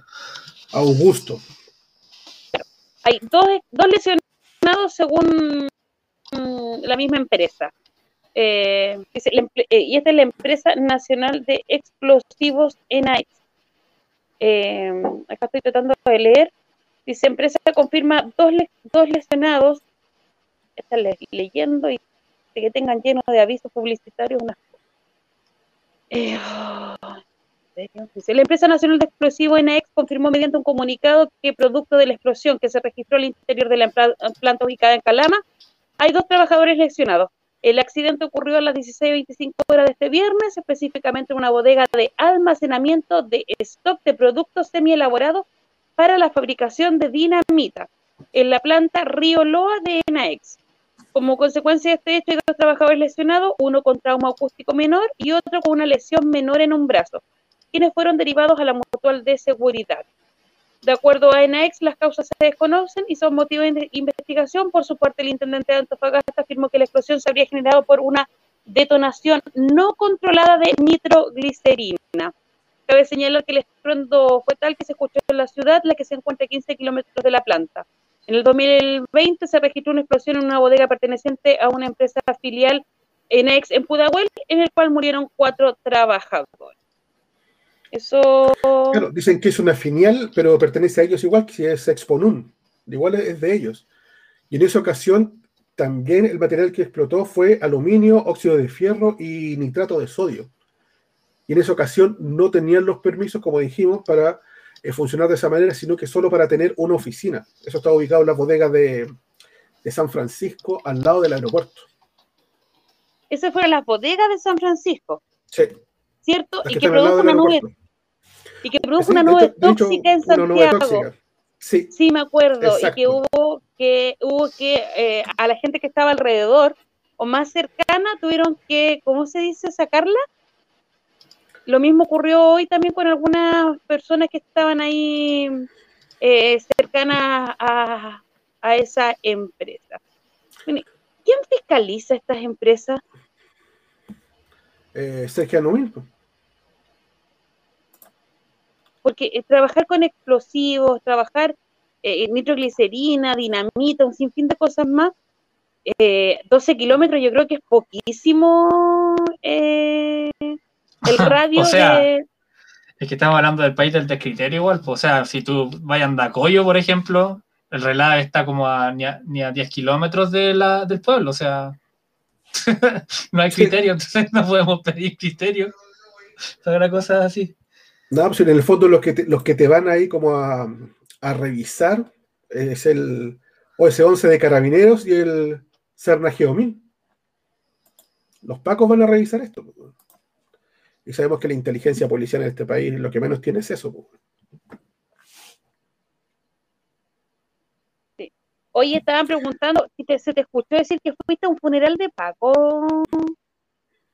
A: Augusto.
B: Hay dos, lesionados según mm, la misma empresa. Eh, eh, y esta es la empresa nacional de explosivos ENAIX. Eh, acá estoy tratando de leer. Dice, empresa confirma dos, dos lesionados. Está leyendo y que tengan lleno de avisos publicitarios. Una... Eh, la empresa nacional de explosivos ENAEX confirmó mediante un comunicado que producto de la explosión que se registró al interior de la planta ubicada en Calama, hay dos trabajadores lesionados. El accidente ocurrió a las 16.25 horas de este viernes, específicamente en una bodega de almacenamiento de stock de productos semi-elaborados para la fabricación de dinamita en la planta Río Loa de ENAEX. Como consecuencia de este hecho, hay dos trabajadores lesionados, uno con trauma acústico menor y otro con una lesión menor en un brazo, quienes fueron derivados a la mutual de seguridad. De acuerdo a ENAEX, las causas se desconocen y son motivo de investigación. Por su parte, el intendente de Antofagasta afirmó que la explosión se habría generado por una detonación no controlada de nitroglicerina. Cabe señalar que el estruendo fue tal que se escuchó en la ciudad, la que se encuentra a 15 kilómetros de la planta. En el 2020 se registró una explosión en una bodega perteneciente a una empresa filial ENEX en Pudahuel, en el cual murieron cuatro trabajadores. Eso.
A: Claro, dicen que es una filial, pero pertenece a ellos igual que si es Exponun. Igual es de ellos. Y en esa ocasión también el material que explotó fue aluminio, óxido de fierro y nitrato de sodio. Y en esa ocasión no tenían los permisos, como dijimos, para eh, funcionar de esa manera, sino que solo para tener una oficina. Eso está ubicado en la bodega de, de San Francisco, al lado del aeropuerto.
B: Esas fueron las bodegas de San Francisco.
A: Sí.
B: ¿Cierto? Y que, produjo una nube y que produjo una nube tóxica en Santiago.
A: Sí,
B: Sí, me acuerdo. Y que hubo que, hubo que eh, a la gente que estaba alrededor o más cercana tuvieron que, ¿cómo se dice? Sacarla. Lo mismo ocurrió hoy también con algunas personas que estaban ahí eh, cercanas a, a esa empresa. ¿Quién fiscaliza estas empresas?
A: eh, Sergio pues.
B: Porque eh, trabajar con explosivos, trabajar eh, nitroglicerina, dinamita, un sinfín de cosas más, eh, 12 kilómetros yo creo que es poquísimo eh, el (laughs) radio
C: O sea,
B: de...
C: Es que estamos hablando del país del descriterio igual. pues, o sea, si tú vayas a Andacoyo, por ejemplo, el relave está como a, ni, a, ni a 10 kilómetros de la, del pueblo. O sea, (laughs) no hay criterio, entonces no podemos pedir criterio. Toda la cosa así.
A: No, pues en el fondo los que te, los que te van ahí como a, a revisar es el OS-11 de Carabineros y el Cerna Geomín. Los pacos van a revisar esto. pues. Y sabemos que la inteligencia policial en este país lo que menos tiene es eso. pues.
B: Oye, estaban preguntando si te- se te escuchó decir que fuiste a un funeral de Paco.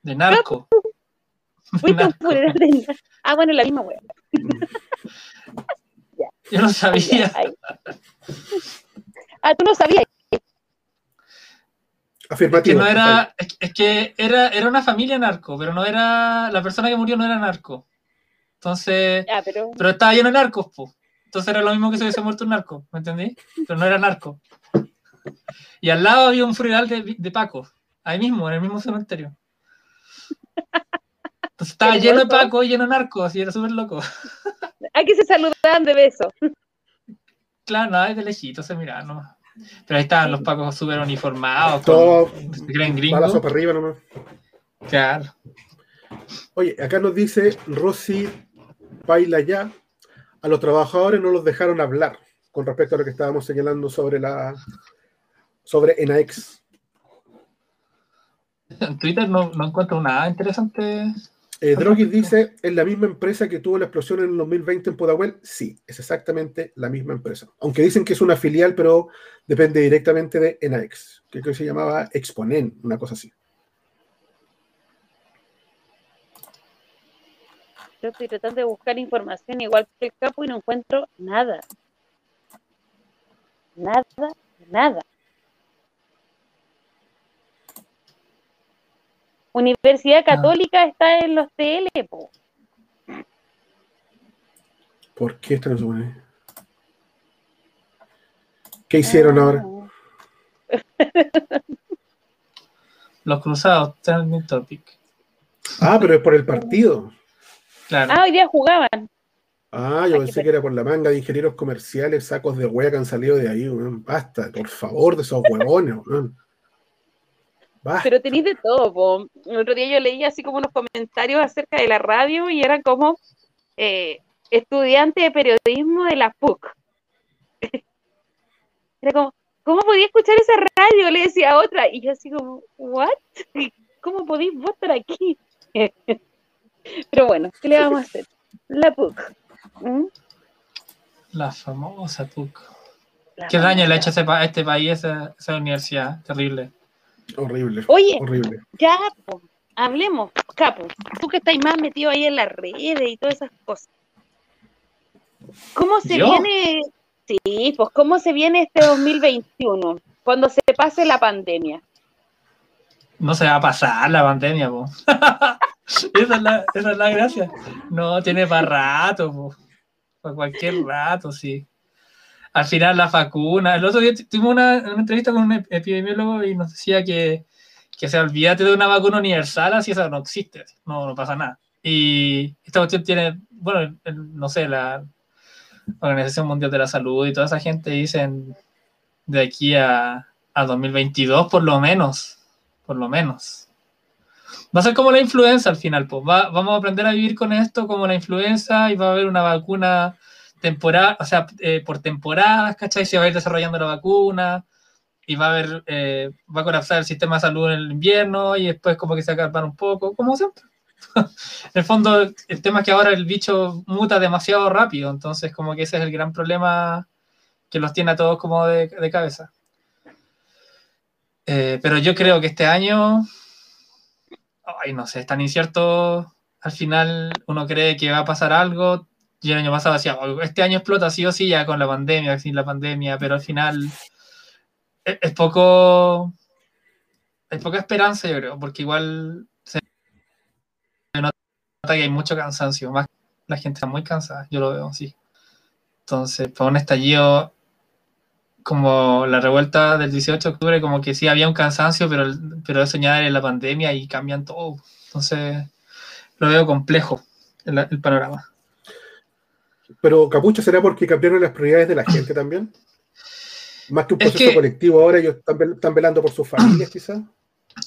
C: De narco.
B: Un
C: Narco.
B: funeral de... Ah, bueno, la misma wea. (laughs)
C: Yo no sabía.
B: Ay. Ah, tú no sabías.
C: que
A: Afirmativo.
C: no era, es, es que era, era una familia narco, pero no era, la persona que murió no era narco. Entonces,
B: Ah, pero...
C: pero estaba lleno de narcos, po. Entonces era lo mismo que si hubiese muerto un narco, ¿me entendí? Pero no era narco. Y al lado había un funeral de, de Paco, ahí mismo, en el mismo cementerio. (laughs) Entonces estaba
B: Qué
C: lleno de. Paco y lleno de narcos, y era súper loco. (laughs)
B: Aquí se saludaban de beso.
C: Claro, nada, de lejito se miraba nomás. Pero ahí estaban los Pacos súper uniformados,
A: Todo
C: con, se creen
A: balazo para arriba nomás.
C: Claro.
A: Oye, acá nos dice Rosy Baila ya. A los trabajadores no los dejaron hablar con respecto a lo que estábamos señalando sobre la sobre ENAEX.
C: En Twitter no, no encuentro nada interesante.
A: Eh, Droguis dice, ¿es la misma empresa que tuvo la explosión en el 2020 en Pudahuel? Sí, es exactamente la misma empresa. Aunque dicen que es una filial, pero depende directamente de ENAEX, que creo que se llamaba Exponen, una cosa así.
B: Yo estoy tratando de buscar información igual que el capo y no encuentro nada. Nada, nada. Universidad Católica está en los TL, po.
A: ¿Por qué esto no se pone? ¿Qué hicieron ahora?
B: Ah, (laughs)
C: Los cruzados, trending topic.
A: Ah, pero es por el partido.
C: Claro.
B: Ah, hoy día jugaban.
A: Ah, yo pensé que era por la manga de ingenieros comerciales, sacos de hueá que han salido de ahí. Basta, por favor, de esos huevones. Basta.
B: Pero tenéis de todo, po. El otro día yo leí así como unos comentarios acerca de la radio y eran como eh, estudiante de periodismo de la PUC. (laughs) Era como, ¿cómo podía escuchar esa radio? Le decía a otra. Y yo así como, ¿what? (laughs) ¿Cómo podéis vos estar aquí? (laughs) Pero bueno, ¿qué le vamos a hacer? La PUC. ¿Mm?
C: La famosa PUC.
B: La
C: Qué daño le ha hecho pa- a este país esa, esa universidad. Terrible.
A: Horrible.
B: Oye,
A: Horrible.
B: ya, po, hablemos, Capo. Tú que estáis más metido ahí en las redes y todas esas cosas. ¿Cómo se
C: ¿Yo?
B: viene? Sí, pues ¿cómo se viene este 2021? Cuando se pase la pandemia.
C: No se va a pasar la pandemia, po. (laughs) esa, es la, esa es la gracia. No, tiene para rato, po. Para cualquier rato, sí. Al final la vacuna. El otro día tu- tuvimos una, una entrevista con un ep- epidemiólogo y nos decía que, que se olvídate de una vacuna universal, así esa no existe, no, no pasa nada. Y esta cuestión tiene, bueno, no sé, la Organización Mundial de la Salud y toda esa gente dicen de aquí a, a 2022 por lo menos, por lo menos. Va a ser como la influenza al final, pues va- vamos a aprender a vivir con esto como la influenza y va a haber una vacuna temporal, o sea, eh, por temporadas, ¿cachai? Se va a ir desarrollando la vacuna y va a haber, eh, va a colapsar el sistema de salud en el invierno y después como que se va a calmar un poco, como siempre. (laughs) en el fondo, el tema es que ahora el bicho muta demasiado rápido, entonces como que ese es el gran problema que los tiene a todos como de, de cabeza. Eh, pero yo creo que este año, ay, no sé, es tan incierto. Al final uno cree que va a pasar algo. Yo el año pasado decía, "Oh, este año explota sí o sí ya con la pandemia, sin la pandemia, pero al final es, es poco, hay poca esperanza, yo creo, porque igual se nota que hay mucho cansancio, más la gente está muy cansada, yo lo veo así. Entonces, para un estallido como la revuelta del 18 de octubre, como que sí había un cansancio, pero, pero eso era la pandemia y cambian todo. Entonces, lo veo complejo el, el panorama.
A: Pero Capucho será porque cambiaron las prioridades de la gente también. Más que un
C: Es
A: proceso
C: que-
A: colectivo ahora, ellos están, están velando por sus familias, quizás.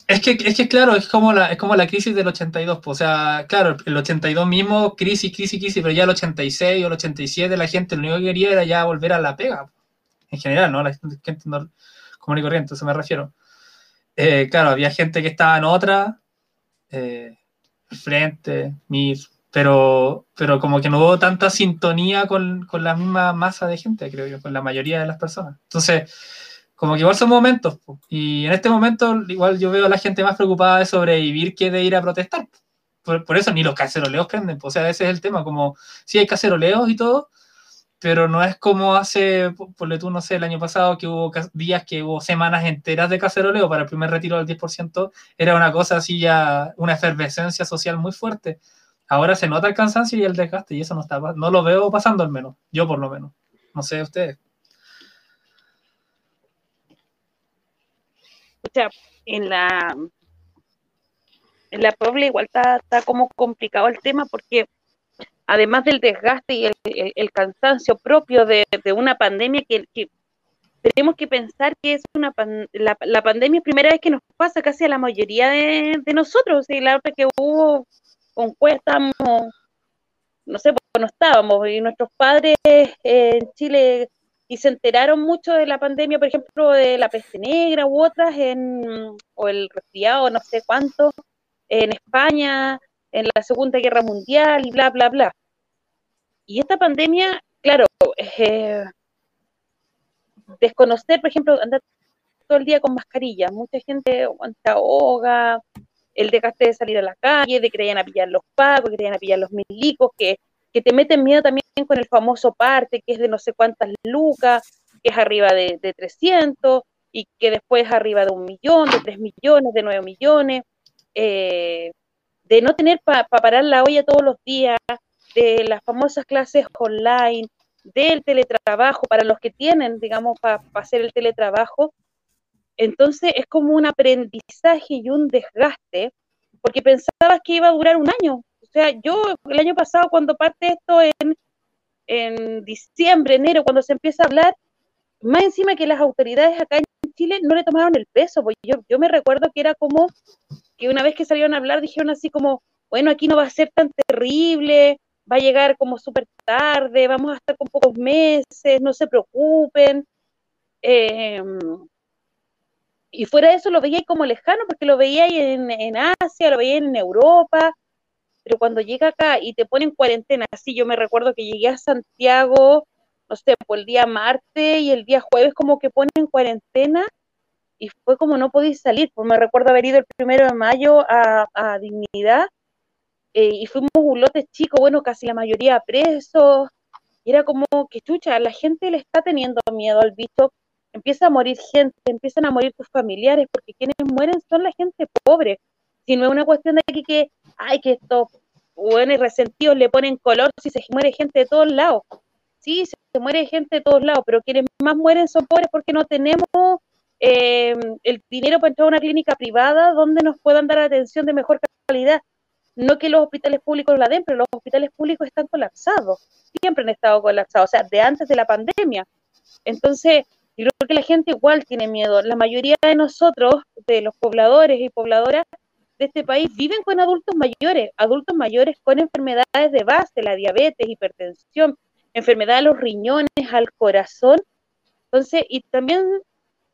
C: Es que, es que claro, es como la, es como la crisis del 82. pues, O sea, claro, el 82 mismo, crisis, crisis, crisis, pero ya el 86 o el 87 la gente lo único que quería era ya volver a la pega. En general, ¿no? La gente no- común y corriente, eso me refiero. Eh, claro, había gente que estaba en otra, eh, Frente, MIR, pero, pero como que no hubo tanta sintonía con, con la misma masa de gente, creo yo, con la mayoría de las personas. Entonces, como que igual son momentos, po. y en este momento igual yo veo a la gente más preocupada de sobrevivir que de ir a protestar. Por, por eso ni los caceroleos prenden, po. o sea, ese es el tema, como sí hay caceroleos y todo, pero no es como hace, po- ponle tú, no sé, el año pasado que hubo días que hubo semanas enteras de caceroleo para el primer retiro del 10%, era una cosa así ya, una efervescencia social muy fuerte. Ahora se nota el cansancio y el desgaste y eso no está, no lo veo pasando al menos, yo por lo menos. No sé ustedes.
B: O sea, en la en la Puebla igual está, está como complicado el tema porque además del desgaste y el, cansancio propio de, de una pandemia que, que tenemos que pensar que es una pan- la, la pandemia es primera vez que nos pasa casi a la mayoría de, de nosotros, y la otra que hubo con estábamos, no sé, pues no estábamos, y nuestros padres eh, en Chile y se enteraron mucho de la pandemia, por ejemplo, de la peste negra u otras, en, o el resfriado, no sé cuánto, en España, en la Segunda Guerra Mundial y bla, bla, bla. Y esta pandemia, claro, eh, desconocer, por ejemplo, andar todo el día con mascarilla, mucha gente aguanta ahoga, el desgaste de salir a la calle, de que te vayan a pillar los pagos, que te vayan a pillar los milicos, que, que te meten miedo también con el famoso parte, que es de no sé cuántas lucas, que es arriba de, de 300, y que después es arriba de un millón, de 3 millones, de 9 millones, eh, de no tener para parar la olla todos los días, de las famosas clases online, del teletrabajo, para los que tienen, digamos, para hacer el teletrabajo. Entonces es como un aprendizaje y un desgaste, porque pensabas que iba a durar un año. O sea, yo el año pasado, cuando parte esto en, en diciembre, enero, cuando se empieza a hablar, más encima que las autoridades acá en Chile no le tomaron el peso, porque yo, me recuerdo que era como que una vez que salieron a hablar dijeron así como, bueno, aquí no va a ser tan terrible, va a llegar como súper tarde, vamos a estar con pocos meses, no se preocupen. Eh, y fuera de eso lo veía como lejano, porque lo veía en, Asia, lo veía en Europa, pero cuando llega acá y te ponen cuarentena, así yo me recuerdo que llegué a Santiago, no sé, por el día martes y el día jueves como que ponen cuarentena y fue como no podéis salir, pues me recuerdo haber ido el primero de mayo a, a Dignidad eh, y fuimos un lote chico, bueno, casi la mayoría presos, era como que chucha, la gente le está teniendo miedo al bicho, empieza a morir gente, empiezan a morir tus familiares, porque quienes mueren son la gente pobre, si no es una cuestión de que, que ay, que estos buenos resentidos le ponen color si se muere gente de todos lados, sí, se, muere gente de todos lados, pero quienes más mueren son pobres porque no tenemos eh, el dinero para entrar a una clínica privada donde nos puedan dar atención de mejor calidad. No que los hospitales públicos la den, pero los hospitales públicos están colapsados. Siempre han estado colapsados, o sea, de antes de la pandemia. Entonces, yo creo que la gente igual tiene miedo. La mayoría de nosotros, de los pobladores y pobladoras de este país, viven con adultos mayores, adultos mayores con enfermedades de base, la diabetes, hipertensión, enfermedad de los riñones, al corazón. Entonces, y también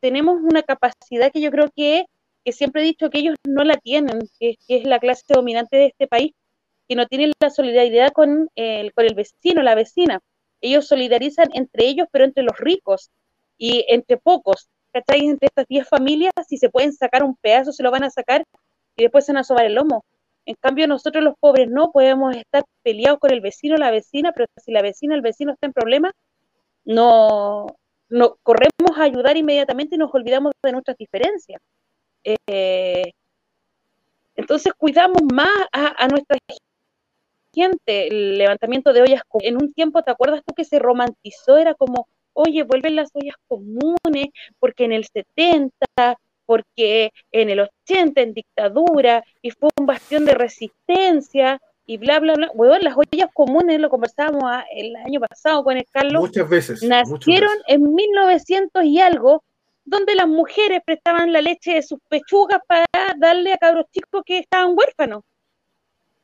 B: tenemos una capacidad que yo creo que, que siempre he dicho que ellos no la tienen, que, que, es la clase dominante de este país, que no tienen la solidaridad con el, con el vecino, la vecina. ellos solidarizan entre ellos, pero entre los ricos y entre pocos, ¿cachai? Entre estas 10 familias, si se pueden sacar un pedazo, se lo van a sacar y después se van a sobar el lomo. En cambio, nosotros los pobres no podemos estar peleados con el vecino o la vecina, pero si la vecina o el vecino está en problemas, no, corremos a ayudar inmediatamente y nos olvidamos de nuestras diferencias. Eh, entonces cuidamos más a, nuestra gente, el levantamiento de ollas en un tiempo, ¿te acuerdas tú que se romantizó? Era como, oye, vuelven las ollas comunes, porque en el 70 porque en el 80 en dictadura y fue un bastión de resistencia y bla, bla, bla. Bueno, las ollas comunes, lo conversábamos el año pasado con el Carlos.
A: Muchas veces.
B: Nacieron en 1900 y algo, donde las mujeres prestaban la leche de sus pechugas para darle a cabros chicos que estaban huérfanos.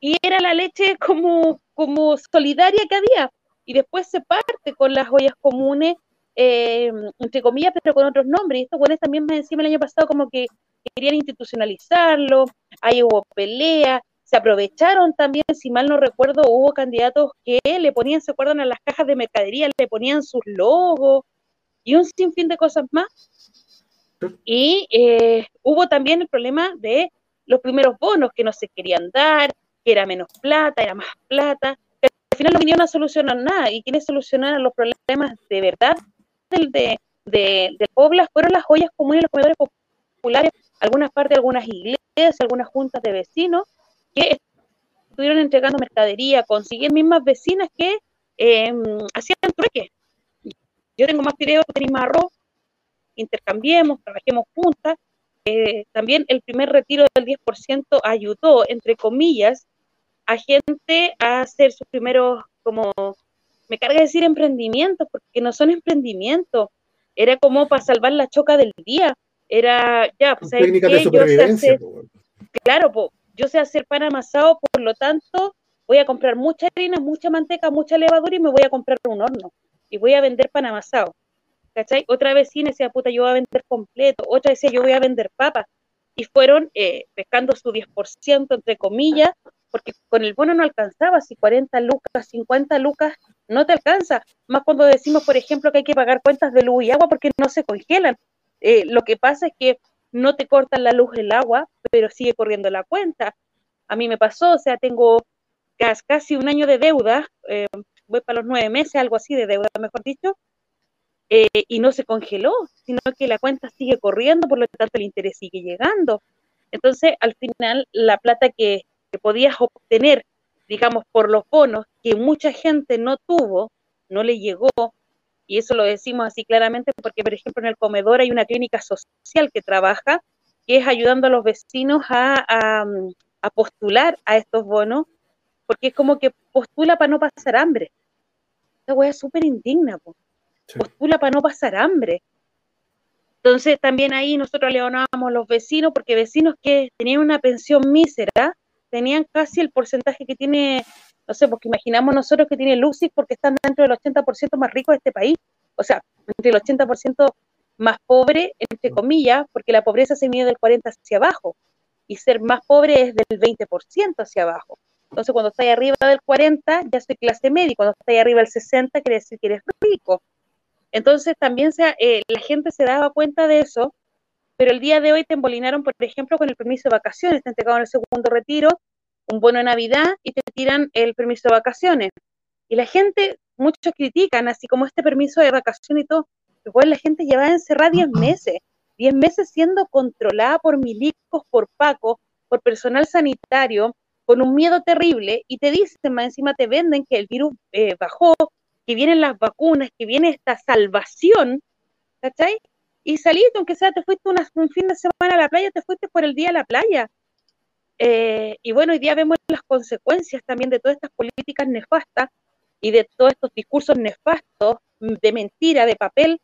B: Y era la leche como, como solidaria que había. Y después se parte con las ollas comunes eh, entre comillas, pero con otros nombres. Y estos buenos también más encima el año pasado como que querían institucionalizarlo, ahí hubo pelea, se aprovecharon también, si mal no recuerdo, hubo candidatos que le ponían, se acuerdan, a las cajas de mercadería, le ponían sus logos y un sinfín de cosas más. Y eh, hubo también el problema de los primeros bonos que no se querían dar, que era menos plata, era más plata. Al final no vinieron a solucionar nada. ¿Y quienes solucionaron los problemas de verdad de, de, de Pobla fueron las joyas comunes, los comedores populares, algunas partes, algunas iglesias, algunas juntas de vecinos que estuvieron entregando mercadería, consiguieron mismas vecinas que em, hacían trueque. Yo tengo más videos, tú tenés más intercambiemos, trabajemos juntas. Eh, también el primer retiro del 10% ayudó, entre comillas, a gente a hacer sus primeros como me carga decir emprendimientos, porque no son emprendimientos. Era como para salvar la choca del día. Era, ya, pues,
A: técnicas de supervivencia.
B: claro, pues, yo sé hacer pan amasado, por lo tanto, voy a comprar mucha harina, mucha manteca, mucha levadura y me voy a comprar un horno. Y voy a vender pan amasado. ¿Cachai? Otra vecina decía, puta, yo voy a vender completo. Otra decía, yo voy a vender papas. Y fueron eh, pescando su 10%, entre comillas, porque con el bono no alcanzaba, si 40 lucas, 50 lucas, no te alcanza. Más cuando decimos, por ejemplo, que hay que pagar cuentas de luz y agua porque no se congelan. Eh, lo que pasa es que no te cortan la luz el agua, pero sigue corriendo la cuenta. A mí me pasó, o sea, tengo casi un año de deuda, eh, voy para los nueve meses, algo así de deuda, mejor dicho, eh, y no se congeló, sino que la cuenta sigue corriendo, por lo tanto el interés sigue llegando. Entonces, al final, la plata que, que podías obtener, digamos, por los bonos que mucha gente no tuvo, no le llegó, y eso lo decimos así claramente porque, por ejemplo, en el comedor hay una clínica social que trabaja, que es ayudando a los vecinos a, a, postular a estos bonos, porque es como que postula para no pasar hambre. Esta wea es súper indigna, postula para no pasar hambre. Entonces también ahí nosotros le donábamos a los vecinos, porque vecinos que tenían una pensión mísera, tenían casi el porcentaje que tiene, no sé, porque imaginamos nosotros que tiene Luxis porque están dentro del 80% más rico de este país, o sea, entre el 80% más pobre, entre comillas, porque la pobreza se mide del 40 hacia abajo, y ser más pobre es del 20% hacia abajo. Entonces, cuando estás arriba del 40, ya soy clase media, cuando estás arriba del 60, quiere decir que eres rico. Entonces, también se, eh, la gente se daba cuenta de eso pero el día de hoy te embolinaron, por ejemplo, con el permiso de vacaciones, te entregaron el segundo retiro, un bono de Navidad y te tiran el permiso de vacaciones. Y la gente, muchos critican, así como este permiso de vacaciones y todo, igual la gente lleva encerrada 10 meses, 10 meses siendo controlada por milicos, por Paco, por personal sanitario, con un miedo terrible, y te dicen, más encima te venden que el virus eh, bajó, que vienen las vacunas, que viene esta salvación, ¿cachai? Y saliste, aunque sea te fuiste un fin de semana a la playa, te fuiste por el día a la playa. Eh, y bueno, hoy día vemos las consecuencias también de todas estas políticas nefastas y de todos estos discursos nefastos de mentira, de papel,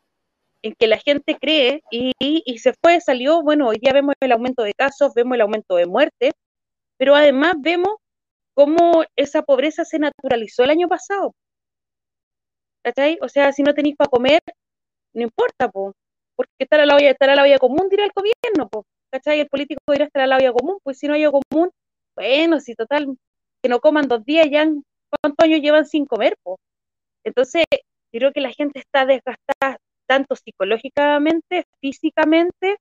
B: en que la gente cree y, se fue, salió, bueno, hoy día vemos el aumento de casos, vemos el aumento de muerte, pero además vemos cómo esa pobreza se naturalizó el año pasado. ¿Cachai? O sea, si no tenéis para comer, no importa, pues porque estar a la olla, estar a la olla común dirá el gobierno, pues, ¿cachai? El político dirá estar a la olla común, pues si no hay común, bueno, si total, que no coman dos días ya, ¿cuántos años llevan sin comer, pues? Entonces, creo que la gente está desgastada tanto psicológicamente, físicamente,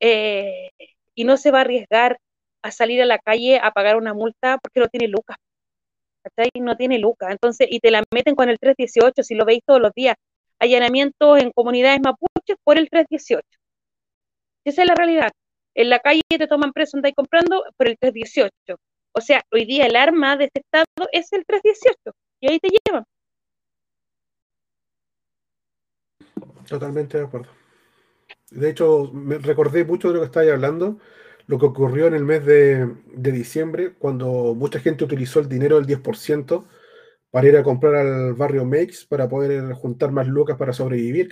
B: eh, y no se va a arriesgar a salir a la calle a pagar una multa porque no tiene lucas. ¿cachai? No tiene lucas. Entonces, y te la meten con el 318, si lo veis todos los días. Allanamientos en comunidades por el 318. Esa es la realidad. En la calle te toman preso, andáis comprando por el 318. O sea, hoy día el arma de este Estado es el 318 y ahí te llevan.
A: Totalmente de acuerdo. De hecho, me recordé mucho de lo que estáis hablando, lo que ocurrió en el mes de, de, diciembre, cuando mucha gente utilizó el dinero del 10% para ir a comprar al barrio Makes para poder juntar más lucas para sobrevivir.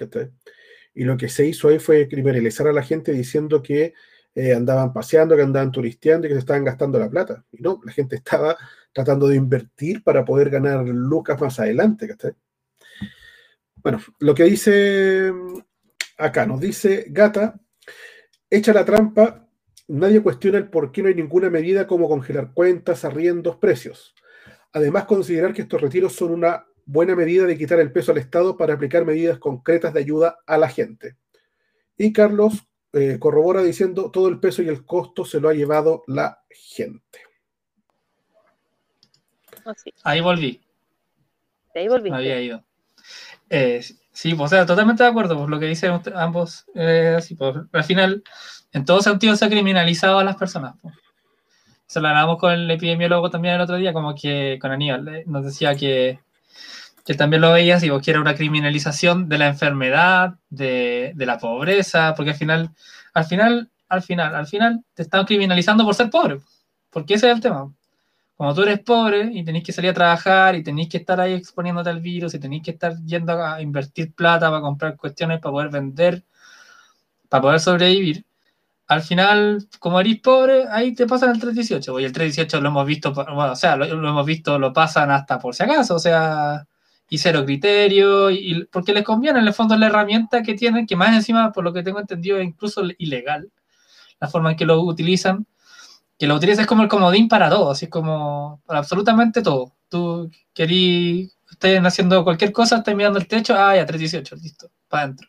A: Y lo que se hizo ahí fue criminalizar a la gente diciendo que eh, andaban paseando, que andaban turisteando y que se estaban gastando la plata. Y no, la gente estaba tratando de invertir para poder ganar lucas más adelante. Bueno, lo que dice acá, nos dice Gata, echa la trampa, nadie cuestiona el por qué no hay ninguna medida como congelar cuentas, arriendos, precios. Además, considerar que estos retiros son una buena medida de quitar el peso al Estado para aplicar medidas concretas de ayuda a la gente. Y Carlos eh, corrobora diciendo, todo el peso y el costo se lo ha llevado la gente.
C: Oh, Ahí volví.
B: Ahí volví.
C: Había ido. Eh, sí, pues, o sea, totalmente de acuerdo por lo que dicen ambos. Eh, así, pues, al final, en todo sentido se ha criminalizado a las personas. Pues. Se lo hablamos con el epidemiólogo también el otro día, como que con Aníbal, eh, nos decía que, que también lo veía, si vos que era una criminalización de la enfermedad, de, de, la pobreza, porque al final, al final, al final, al final, te están criminalizando por ser pobre, porque ese es el tema. Cuando tú eres pobre y tenés que salir a trabajar y tenés que estar ahí exponiéndote al virus y tenés que estar yendo a invertir plata para comprar cuestiones para poder vender, para poder sobrevivir, al final, como eres pobre, ahí te pasan el 318. Y el 318 lo hemos visto, bueno, o sea, lo, hemos visto, lo pasan hasta por si acaso, o sea, y cero criterio, y, porque les conviene, en el fondo, la herramienta que tienen, que más encima, por lo que tengo entendido, es incluso ilegal, la forma en que lo utilizan que lo utilices como el comodín para todo, así como para absolutamente todo. Tú querís, estén haciendo cualquier cosa, estás mirando el techo, ah, ya, 318, listo, para adentro.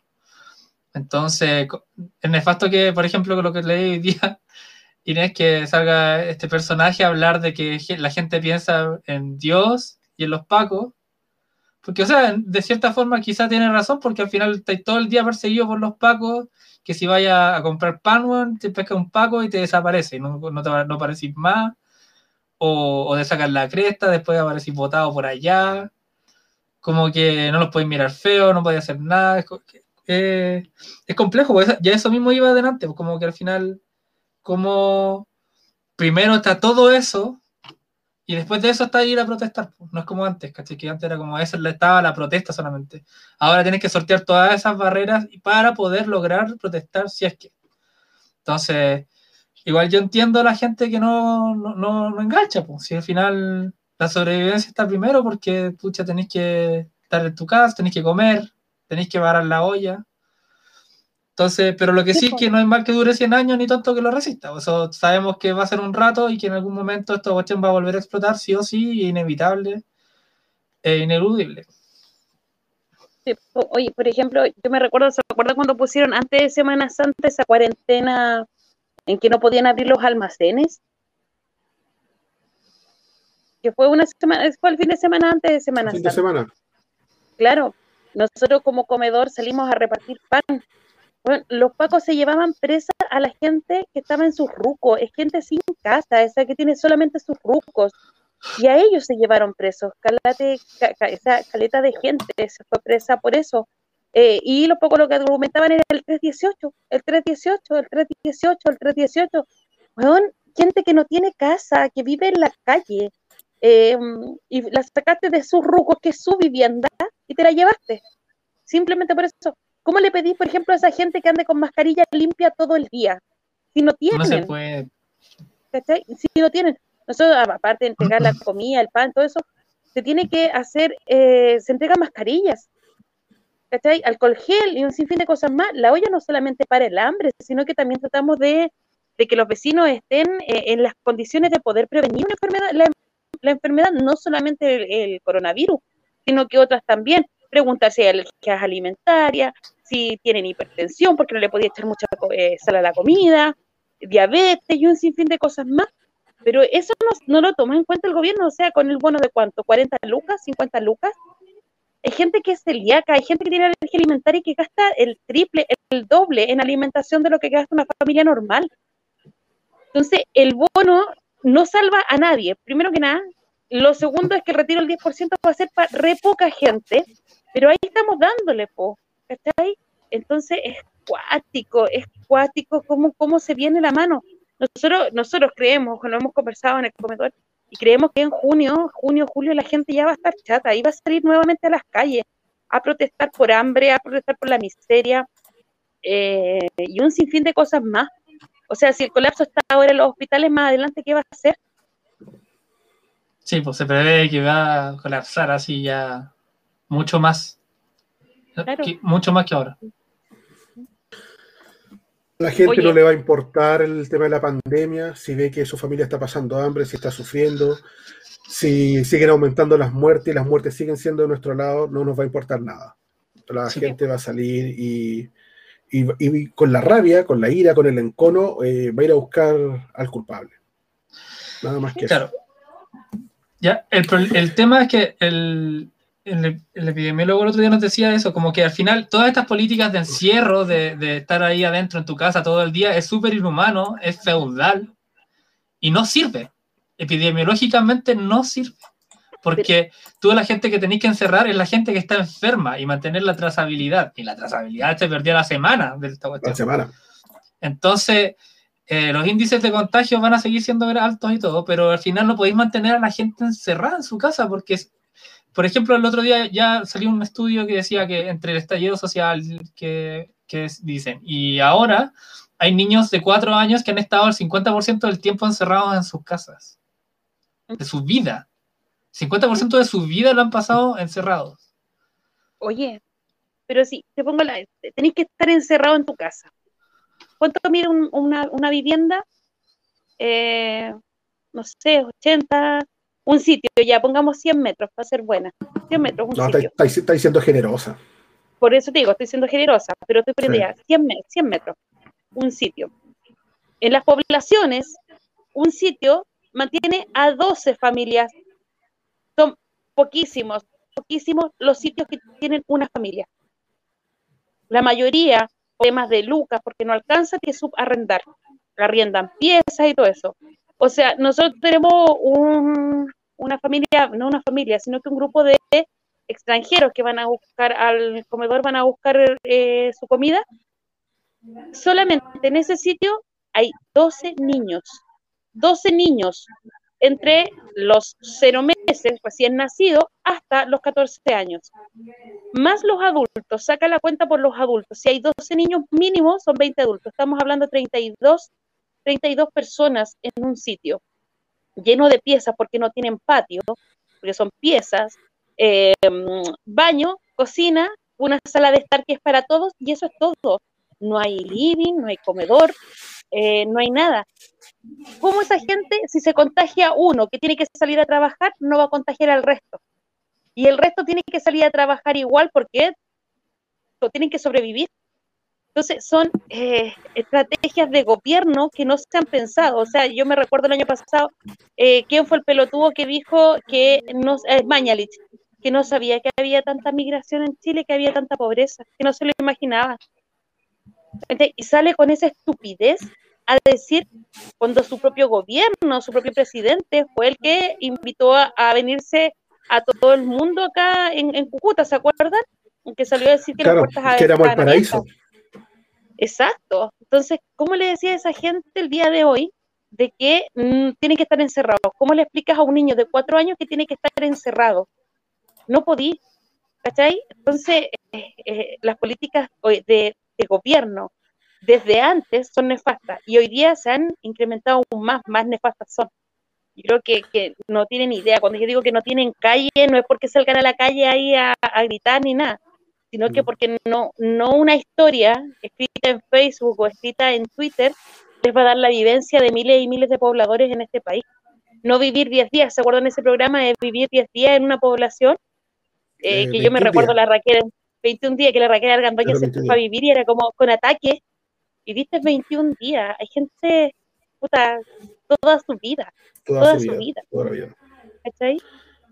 C: Entonces, es nefasto que, por ejemplo, con lo que leí hoy día, (laughs) Inés, que salga este personaje a hablar de que la gente piensa en Dios y en los pacos, porque, o sea, de cierta forma quizá tiene razón, porque al final estás todo el día perseguido por los pacos que si vaya a comprar pan, te pesca un paco y te desaparece, no, no, te, no más, o, o te la cresta, después aparecís botado por allá, como que no los podéis mirar feo, no podéis hacer nada, es, eh, complejo, pues, ya eso mismo iba adelante, pues, como que al final, como primero está todo eso, y después de eso está ir a protestar. No es como antes, ¿cachai? Que antes era como eso, estaba la protesta solamente. Ahora tienes que sortear todas esas barreras para poder lograr protestar si es que. Entonces, igual yo entiendo a la gente que no, no, no, engancha, pues. Si al final la sobrevivencia está primero porque, pucha, tenés que estar en tu casa, tenés que comer, tenés que parar la olla. Entonces, pero lo que sí, es que no es mal que dure 100 años ni tanto que lo resista. Eso sabemos que va a ser un rato y que en algún momento esta cuestión va a volver a explotar, sí o sí, inevitable e ineludible.
B: oye, por ejemplo, yo me recuerdo, ¿se acuerdan cuando pusieron antes de Semana Santa esa cuarentena en que no podían abrir los almacenes? Que fue una semana, fue el fin de semana antes de Semana
A: fin de semana.
B: Claro, nosotros como comedor salimos a repartir pan bueno, los pacos se llevaban presa a la gente que estaba en sus rucos, es gente sin casa, esa que tiene solamente sus rucos, y a ellos se llevaron presos, calate, esa caleta de gente se fue presa por eso. Eh, y los pocos lo que argumentaban era el 318, el 318, el 318, el 318. Bueno, gente que no tiene casa, que vive en la calle, eh, y la sacaste de sus rucos, que es su vivienda, y te la llevaste. Simplemente por eso. ¿Cómo le pedís, por ejemplo, a esa gente que ande con mascarilla limpia todo el día? Si no tienen.
C: No se puede.
B: ¿Cachai? Si no tienen. Nosotros, aparte de entregar la comida, el pan, todo eso, se tiene que hacer, eh, se entregan mascarillas. ¿Cachai? Alcohol gel y un sinfín de cosas más. La olla no solamente para el hambre, sino que también tratamos de, que los vecinos estén eh, en las condiciones de poder prevenir una enfermedad. La, enfermedad, no solamente el, coronavirus, sino que otras también preguntar si hay alergias alimentarias, si tienen hipertensión porque no le podía echar mucha eh, sal a la comida, diabetes y un sinfín de cosas más. Pero eso no, lo toma en cuenta el gobierno, o sea, con el bono de cuánto, 40 lucas, 50 lucas. Hay gente que es celíaca, hay gente que tiene alergia alimentaria y que gasta el triple, el doble en alimentación de lo que gasta una familia normal. Entonces, el bono no salva a nadie, primero que nada. Lo segundo es que el retiro del 10% va a ser para re poca gente, pero ahí estamos dándole, po, ¿cachai? Entonces es cuático, es cuático cómo, cómo se viene la mano. Nosotros, nosotros creemos, lo hemos conversado en el comedor, y creemos que en junio, junio, julio la gente ya va a estar chata y va a salir nuevamente a las calles a protestar por hambre, a protestar por la miseria eh, y un sinfín de cosas más. O sea, si el colapso está ahora en los hospitales, más adelante, ¿qué va a hacer?
C: Sí, pues se prevé que va a colapsar así ya mucho más. mucho más que ahora.
A: La gente no le va a importar el tema de la pandemia, si ve que su familia está pasando hambre, si está sufriendo, si siguen aumentando las muertes y las muertes siguen siendo de nuestro lado, no nos va a importar nada. La gente va a salir y, con la rabia, con la ira, con el encono, eh, va a ir a buscar al culpable. Nada más que
C: claro. Ya, el, el tema es que el, el, epidemiólogo el otro día nos decía eso, como que al final todas estas políticas de encierro, de, de estar ahí adentro en tu casa todo el día, es súper inhumano, es feudal y no sirve. Epidemiológicamente no sirve. Porque toda la gente que tenéis que encerrar es la gente que está enferma y mantener la trazabilidad. Y la trazabilidad se perdió la semana de esta
A: cuestión. La semana.
C: Entonces, eh, los índices de contagio van a seguir siendo altos y todo, pero al final no podéis mantener a la gente encerrada en su casa porque por ejemplo, el otro día ya salió un estudio que decía que entre el estallido social que, dicen y ahora hay niños de cuatro años que han estado el 50% del tiempo encerrados en sus casas, de su vida. 50% de su vida lo han pasado encerrados.
B: Oye, pero si te pongo la... Tenés que estar encerrado en tu casa. ¿Cuánto mide una, vivienda? Eh, no sé, 80, un sitio, ya pongamos 100 metros para ser buena. 100 metros, un no,
A: sitio. Está, siendo generosa.
B: Por eso te digo, estoy siendo generosa, pero estoy por idea, 100, 100 metros, un sitio. En las poblaciones, un sitio mantiene a 12 familias. Son poquísimos, poquísimos los sitios que tienen una familia. La mayoría, temas de lucas, porque no alcanza que subarrendar. Arriendan piezas y todo eso. O sea, nosotros tenemos un, una familia, no una familia, sino que un grupo de extranjeros que van a buscar al comedor, van a buscar eh, su comida. Solamente en ese sitio hay 12 niños, 12 niños entre los 0 meses recién nacidos hasta los 14 años. Más los adultos, saca la cuenta por los adultos. Si hay 12 niños mínimos, son 20 adultos. Estamos hablando de 32, 32 personas en un sitio lleno de piezas porque no tienen patio, porque son piezas, eh, baño, cocina, una sala de estar que es para todos y eso es todo. No hay living, no hay comedor, eh, no hay nada. ¿Cómo esa gente, si se contagia uno que tiene que salir a trabajar, no va a contagiar al resto? Y el resto tiene que salir a trabajar igual porque tienen que sobrevivir. Entonces, son eh, estrategias de gobierno que no se han pensado. O sea, yo me recuerdo el año pasado, eh, ¿quién fue el pelotudo que dijo que no, eh, Mañalich, que no sabía que había tanta migración en Chile, que había tanta pobreza, que no se lo imaginaba? Y sale con esa estupidez a decir cuando su propio gobierno, su propio presidente fue el que invitó a, venirse a todo el mundo acá en, en Cúcuta, ¿se acuerdan? Que salió a decir que
A: puertas que éramos el paraíso.
B: Exacto. Entonces, ¿cómo le decía a esa gente el día de hoy de que mm, tiene que estar encerrado? ¿Cómo le explicas a un niño de cuatro años que tiene que estar encerrado? No podí, ¿cachai? Entonces, eh, eh, las políticas de, gobierno desde antes son nefastas y hoy día se han incrementado aún más, más nefastas son. Yo creo que, que, no tienen idea. Cuando yo digo que no tienen calle, no es porque salgan a la calle ahí a gritar ni nada sino que porque no, no una historia escrita en Facebook o escrita en Twitter les va a dar la vivencia de miles y miles de pobladores en este país. No vivir 10 días, ¿se acuerdan ese programa de vivir 10 días en una población? eh,
A: Eh,
B: que yo me
A: 21
B: recuerdo
A: días.
B: la Raquel, 21 días que la Raquel Argandoña se
A: 21
B: fue a vivir y era como con ataque. Viviste 21 días. Hay gente, puta, toda su vida,
A: Toda,
B: toda
A: su vida.
B: vida. ¿cachai?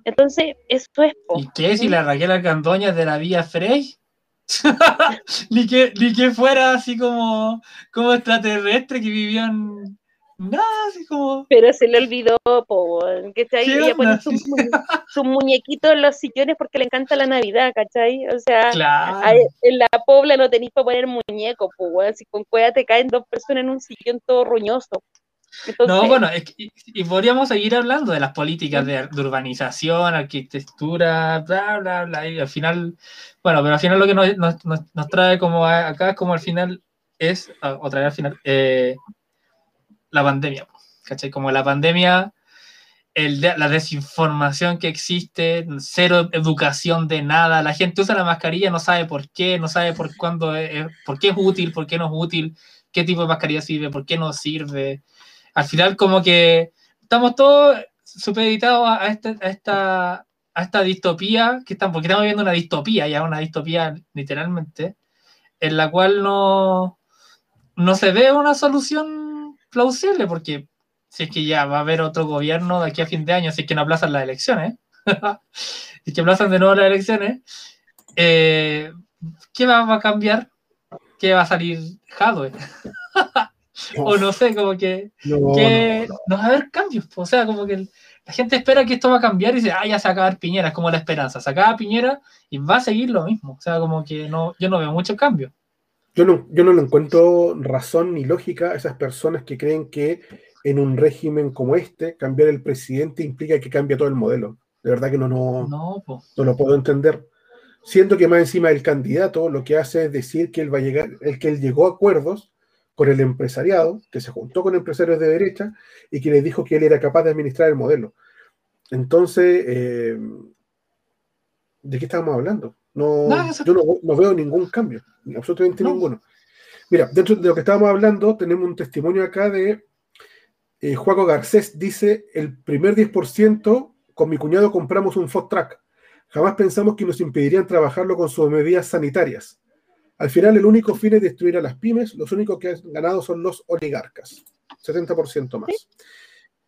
B: Entonces, eso es po.
C: ¿Y qué si la Raquel Argandoña es de la Vía Frey? (laughs) ni, que, ni que fuera así como, como extraterrestre que vivían nada, así como.
B: Pero se le olvidó, po, ¿cachai?
C: ¿Qué
B: Ella pone
C: onda?
B: sus muñe- sus muñequitos en los sillones porque le encanta la Navidad, ¿cachai? O sea,
C: Claro.
B: a- en la pobla no tenéis para poner muñeco, weón. Si con cueva te caen dos personas en un sillón todo ruñoso. Entonces,
C: No, bueno, es que- y, podríamos seguir hablando de las políticas de, de urbanización, arquitectura, bla, bla, bla, y al final, bueno, pero al final lo que nos, nos- trae como a- acá, como al final es, otra vez al final, eh, la pandemia, ¿cachai? Como la pandemia, el de- la desinformación que existe, cero educación de nada, la gente usa la mascarilla, no sabe por qué, no sabe por cuándo, es- por qué es útil, por qué no es útil, qué tipo de mascarilla sirve, por qué no sirve al final como que estamos todos supeditados a, este- esta, distopía, que estamos, porque estamos viviendo una distopía, ya una distopía literalmente, en la cual no, no se ve una solución plausible, porque si es que ya va a haber otro gobierno de aquí a fin de año, si es que no aplazan las elecciones, (laughs) si es que aplazan de nuevo las elecciones, eh, ¿qué va, a cambiar? ¿Qué va a salir Jadwe? (laughs) (laughs) o no sé, como que
A: No,
C: que
A: no, no.
C: no va a haber cambios. O sea, como que el- la gente espera que esto va a cambiar y dice, ah, ya se va a acabar Piñera, es como la esperanza. Se acaba Piñera y va a seguir lo mismo. O sea, como que no, yo no veo mucho cambio.
A: Yo no, yo no le encuentro razón ni lógica a esas personas que creen que en un régimen como este, cambiar el presidente implica que cambie todo el modelo. De verdad que no, no,
C: No,
A: no lo puedo entender. Siento que más encima el candidato lo que hace es decir que él va a llegar, el que él llegó a acuerdos con el empresariado, que se juntó con empresarios de derecha y que les dijo que él era capaz de administrar el modelo. Entonces, eh, ¿de qué estábamos hablando? No, yo no, no veo ningún cambio, absolutamente
C: No.
A: ninguno. Mira, dentro de lo que estábamos hablando, tenemos un testimonio acá de eh, Juaco Garcés, dice, el primer 10% con mi cuñado compramos un Ford Track. Jamás pensamos que nos impedirían trabajarlo con sus medidas sanitarias. Al final, el único fin es destruir a las pymes, los únicos que han ganado son los oligarcas, 70% más.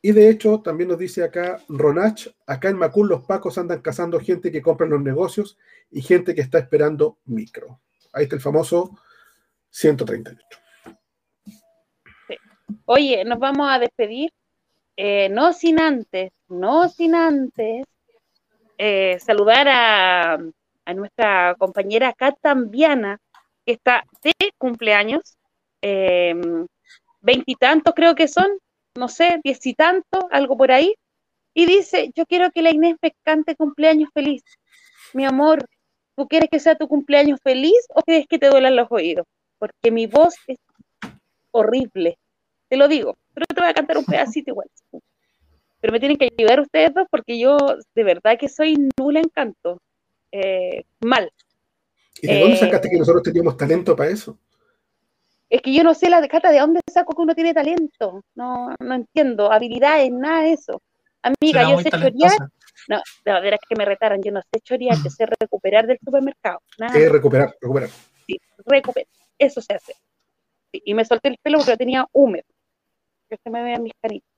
A: Y de hecho, también nos dice acá Ronach, acá en Macul los pacos andan cazando gente que compra en los negocios y gente que está esperando micro. Ahí está el famoso 138.
B: Oye, nos vamos a despedir, eh, no sin antes, no sin antes eh, saludar a, a nuestra compañera Catambiana, que está de cumpleaños, eh, veintitantos creo que son, no sé, diez y tantos, algo por ahí, y dice, yo quiero que la Inés me cante cumpleaños feliz. Mi amor, ¿tú quieres que sea tu cumpleaños feliz o quieres que te duelan los oídos? Porque mi voz es horrible te lo digo, pero te voy a cantar un pedacito igual. Pero me tienen que ayudar ustedes dos porque yo de verdad que soy nula en canto. Eh, mal.
A: ¿Y de dónde
B: Eh,
A: sacaste que nosotros teníamos talento para eso?
B: Es que yo no sé la de Cata, de dónde saco que uno tiene talento. No, no entiendo. Habilidades, nada de eso. Amiga,
C: Será
B: yo sé chorear. No, de verdad que me retaran. Yo no sé chorear, yo sé recuperar del supermercado. Nada,
A: Es recuperar, recuperar.
B: recuperar. Eso se hace. Sí, y me solté el pelo porque lo tenía húmedo. Que se me vean mis canitas.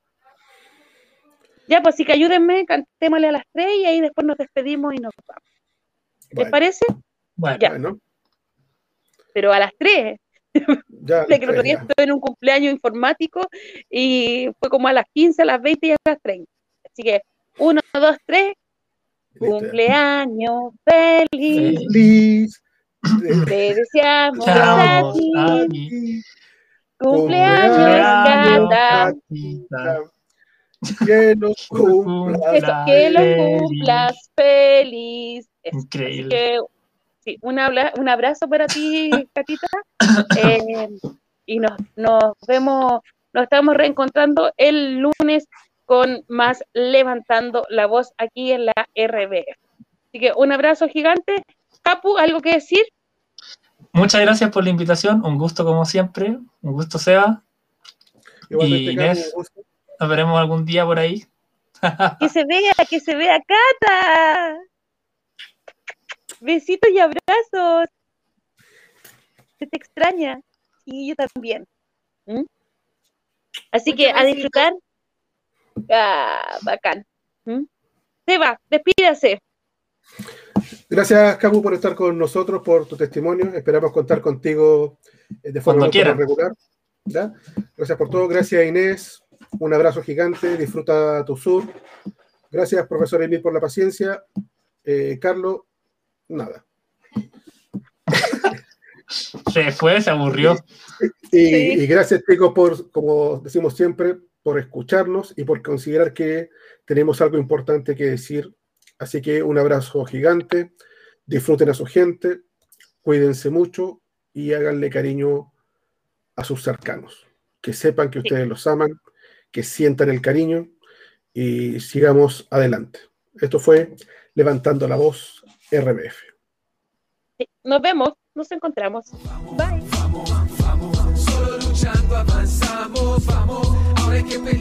B: Ya, pues sí que ayúdenme, cantémosle a las tres y ahí después nos despedimos y nos vamos. ¿Les
A: Bueno,
B: parece?
C: Bueno,
B: Ya.
A: bueno,
B: Pero a las tres. (laughs)
A: ya,
B: de que el otro día estuve en un cumpleaños informático y fue como a las 15, a las 20 y a las 30. Así que, uno, dos, tres.
A: Listo, ya.
B: Cumpleaños feliz.
A: Feliz.
B: Te deseamos a ti.
C: Ani.
B: Cumpleaños,
C: Cumpleaños. Catita.
A: Que los cumplas.
B: Que lo
C: feliz.
B: cumplas feliz.
C: Increíble.
B: que, sí, un, abla- un abrazo para ti, (laughs) Catita. Eh, y nos, nos vemos, nos estamos reencontrando el lunes con más Levantando la Voz aquí en la RBF. Así que un abrazo gigante. Capu, ¿algo que decir?
C: Muchas gracias por la invitación. Un gusto como siempre. Un gusto, Seba.
A: Igualmente,
C: Y Inés.
A: gusto.
C: Nos veremos algún día por ahí.
B: Que se vea, que se vea, Cata. Besitos y abrazos. Se te extraña. Y yo también. ¿Mm? Así que a disfrutar. Ah, bacán. ¿Mm? Seba, despídase.
A: Gracias, Cabu, por estar con nosotros, por tu testimonio. Esperamos contar contigo eh, de forma regular. Gracias por todo. Gracias, Inés. Un abrazo gigante. Disfruta tu sur. Gracias, profesor Emil, por la paciencia. Eh, Carlos, nada.
C: Se fue, se aburrió.
A: Y, gracias, chicos, por, como decimos siempre, por escucharnos y por considerar que tenemos algo importante que decir. Así que un abrazo gigante. Disfruten a su gente, cuídense mucho y háganle cariño a sus cercanos. Que sepan que ustedes los aman, que sientan el cariño y sigamos adelante. Esto fue Levantando la Voz RBF.
B: Nos vemos, nos encontramos. Bye. solo luchando avanzamos, vamos, ahora hay que pelear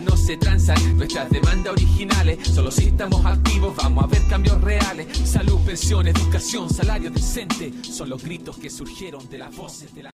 D: no se transan nuestras demandas originales, solo si estamos activos, vamos a ver cambios reales. Salud, pensión, educación, salario decente. Son los gritos que surgieron de las voces de la...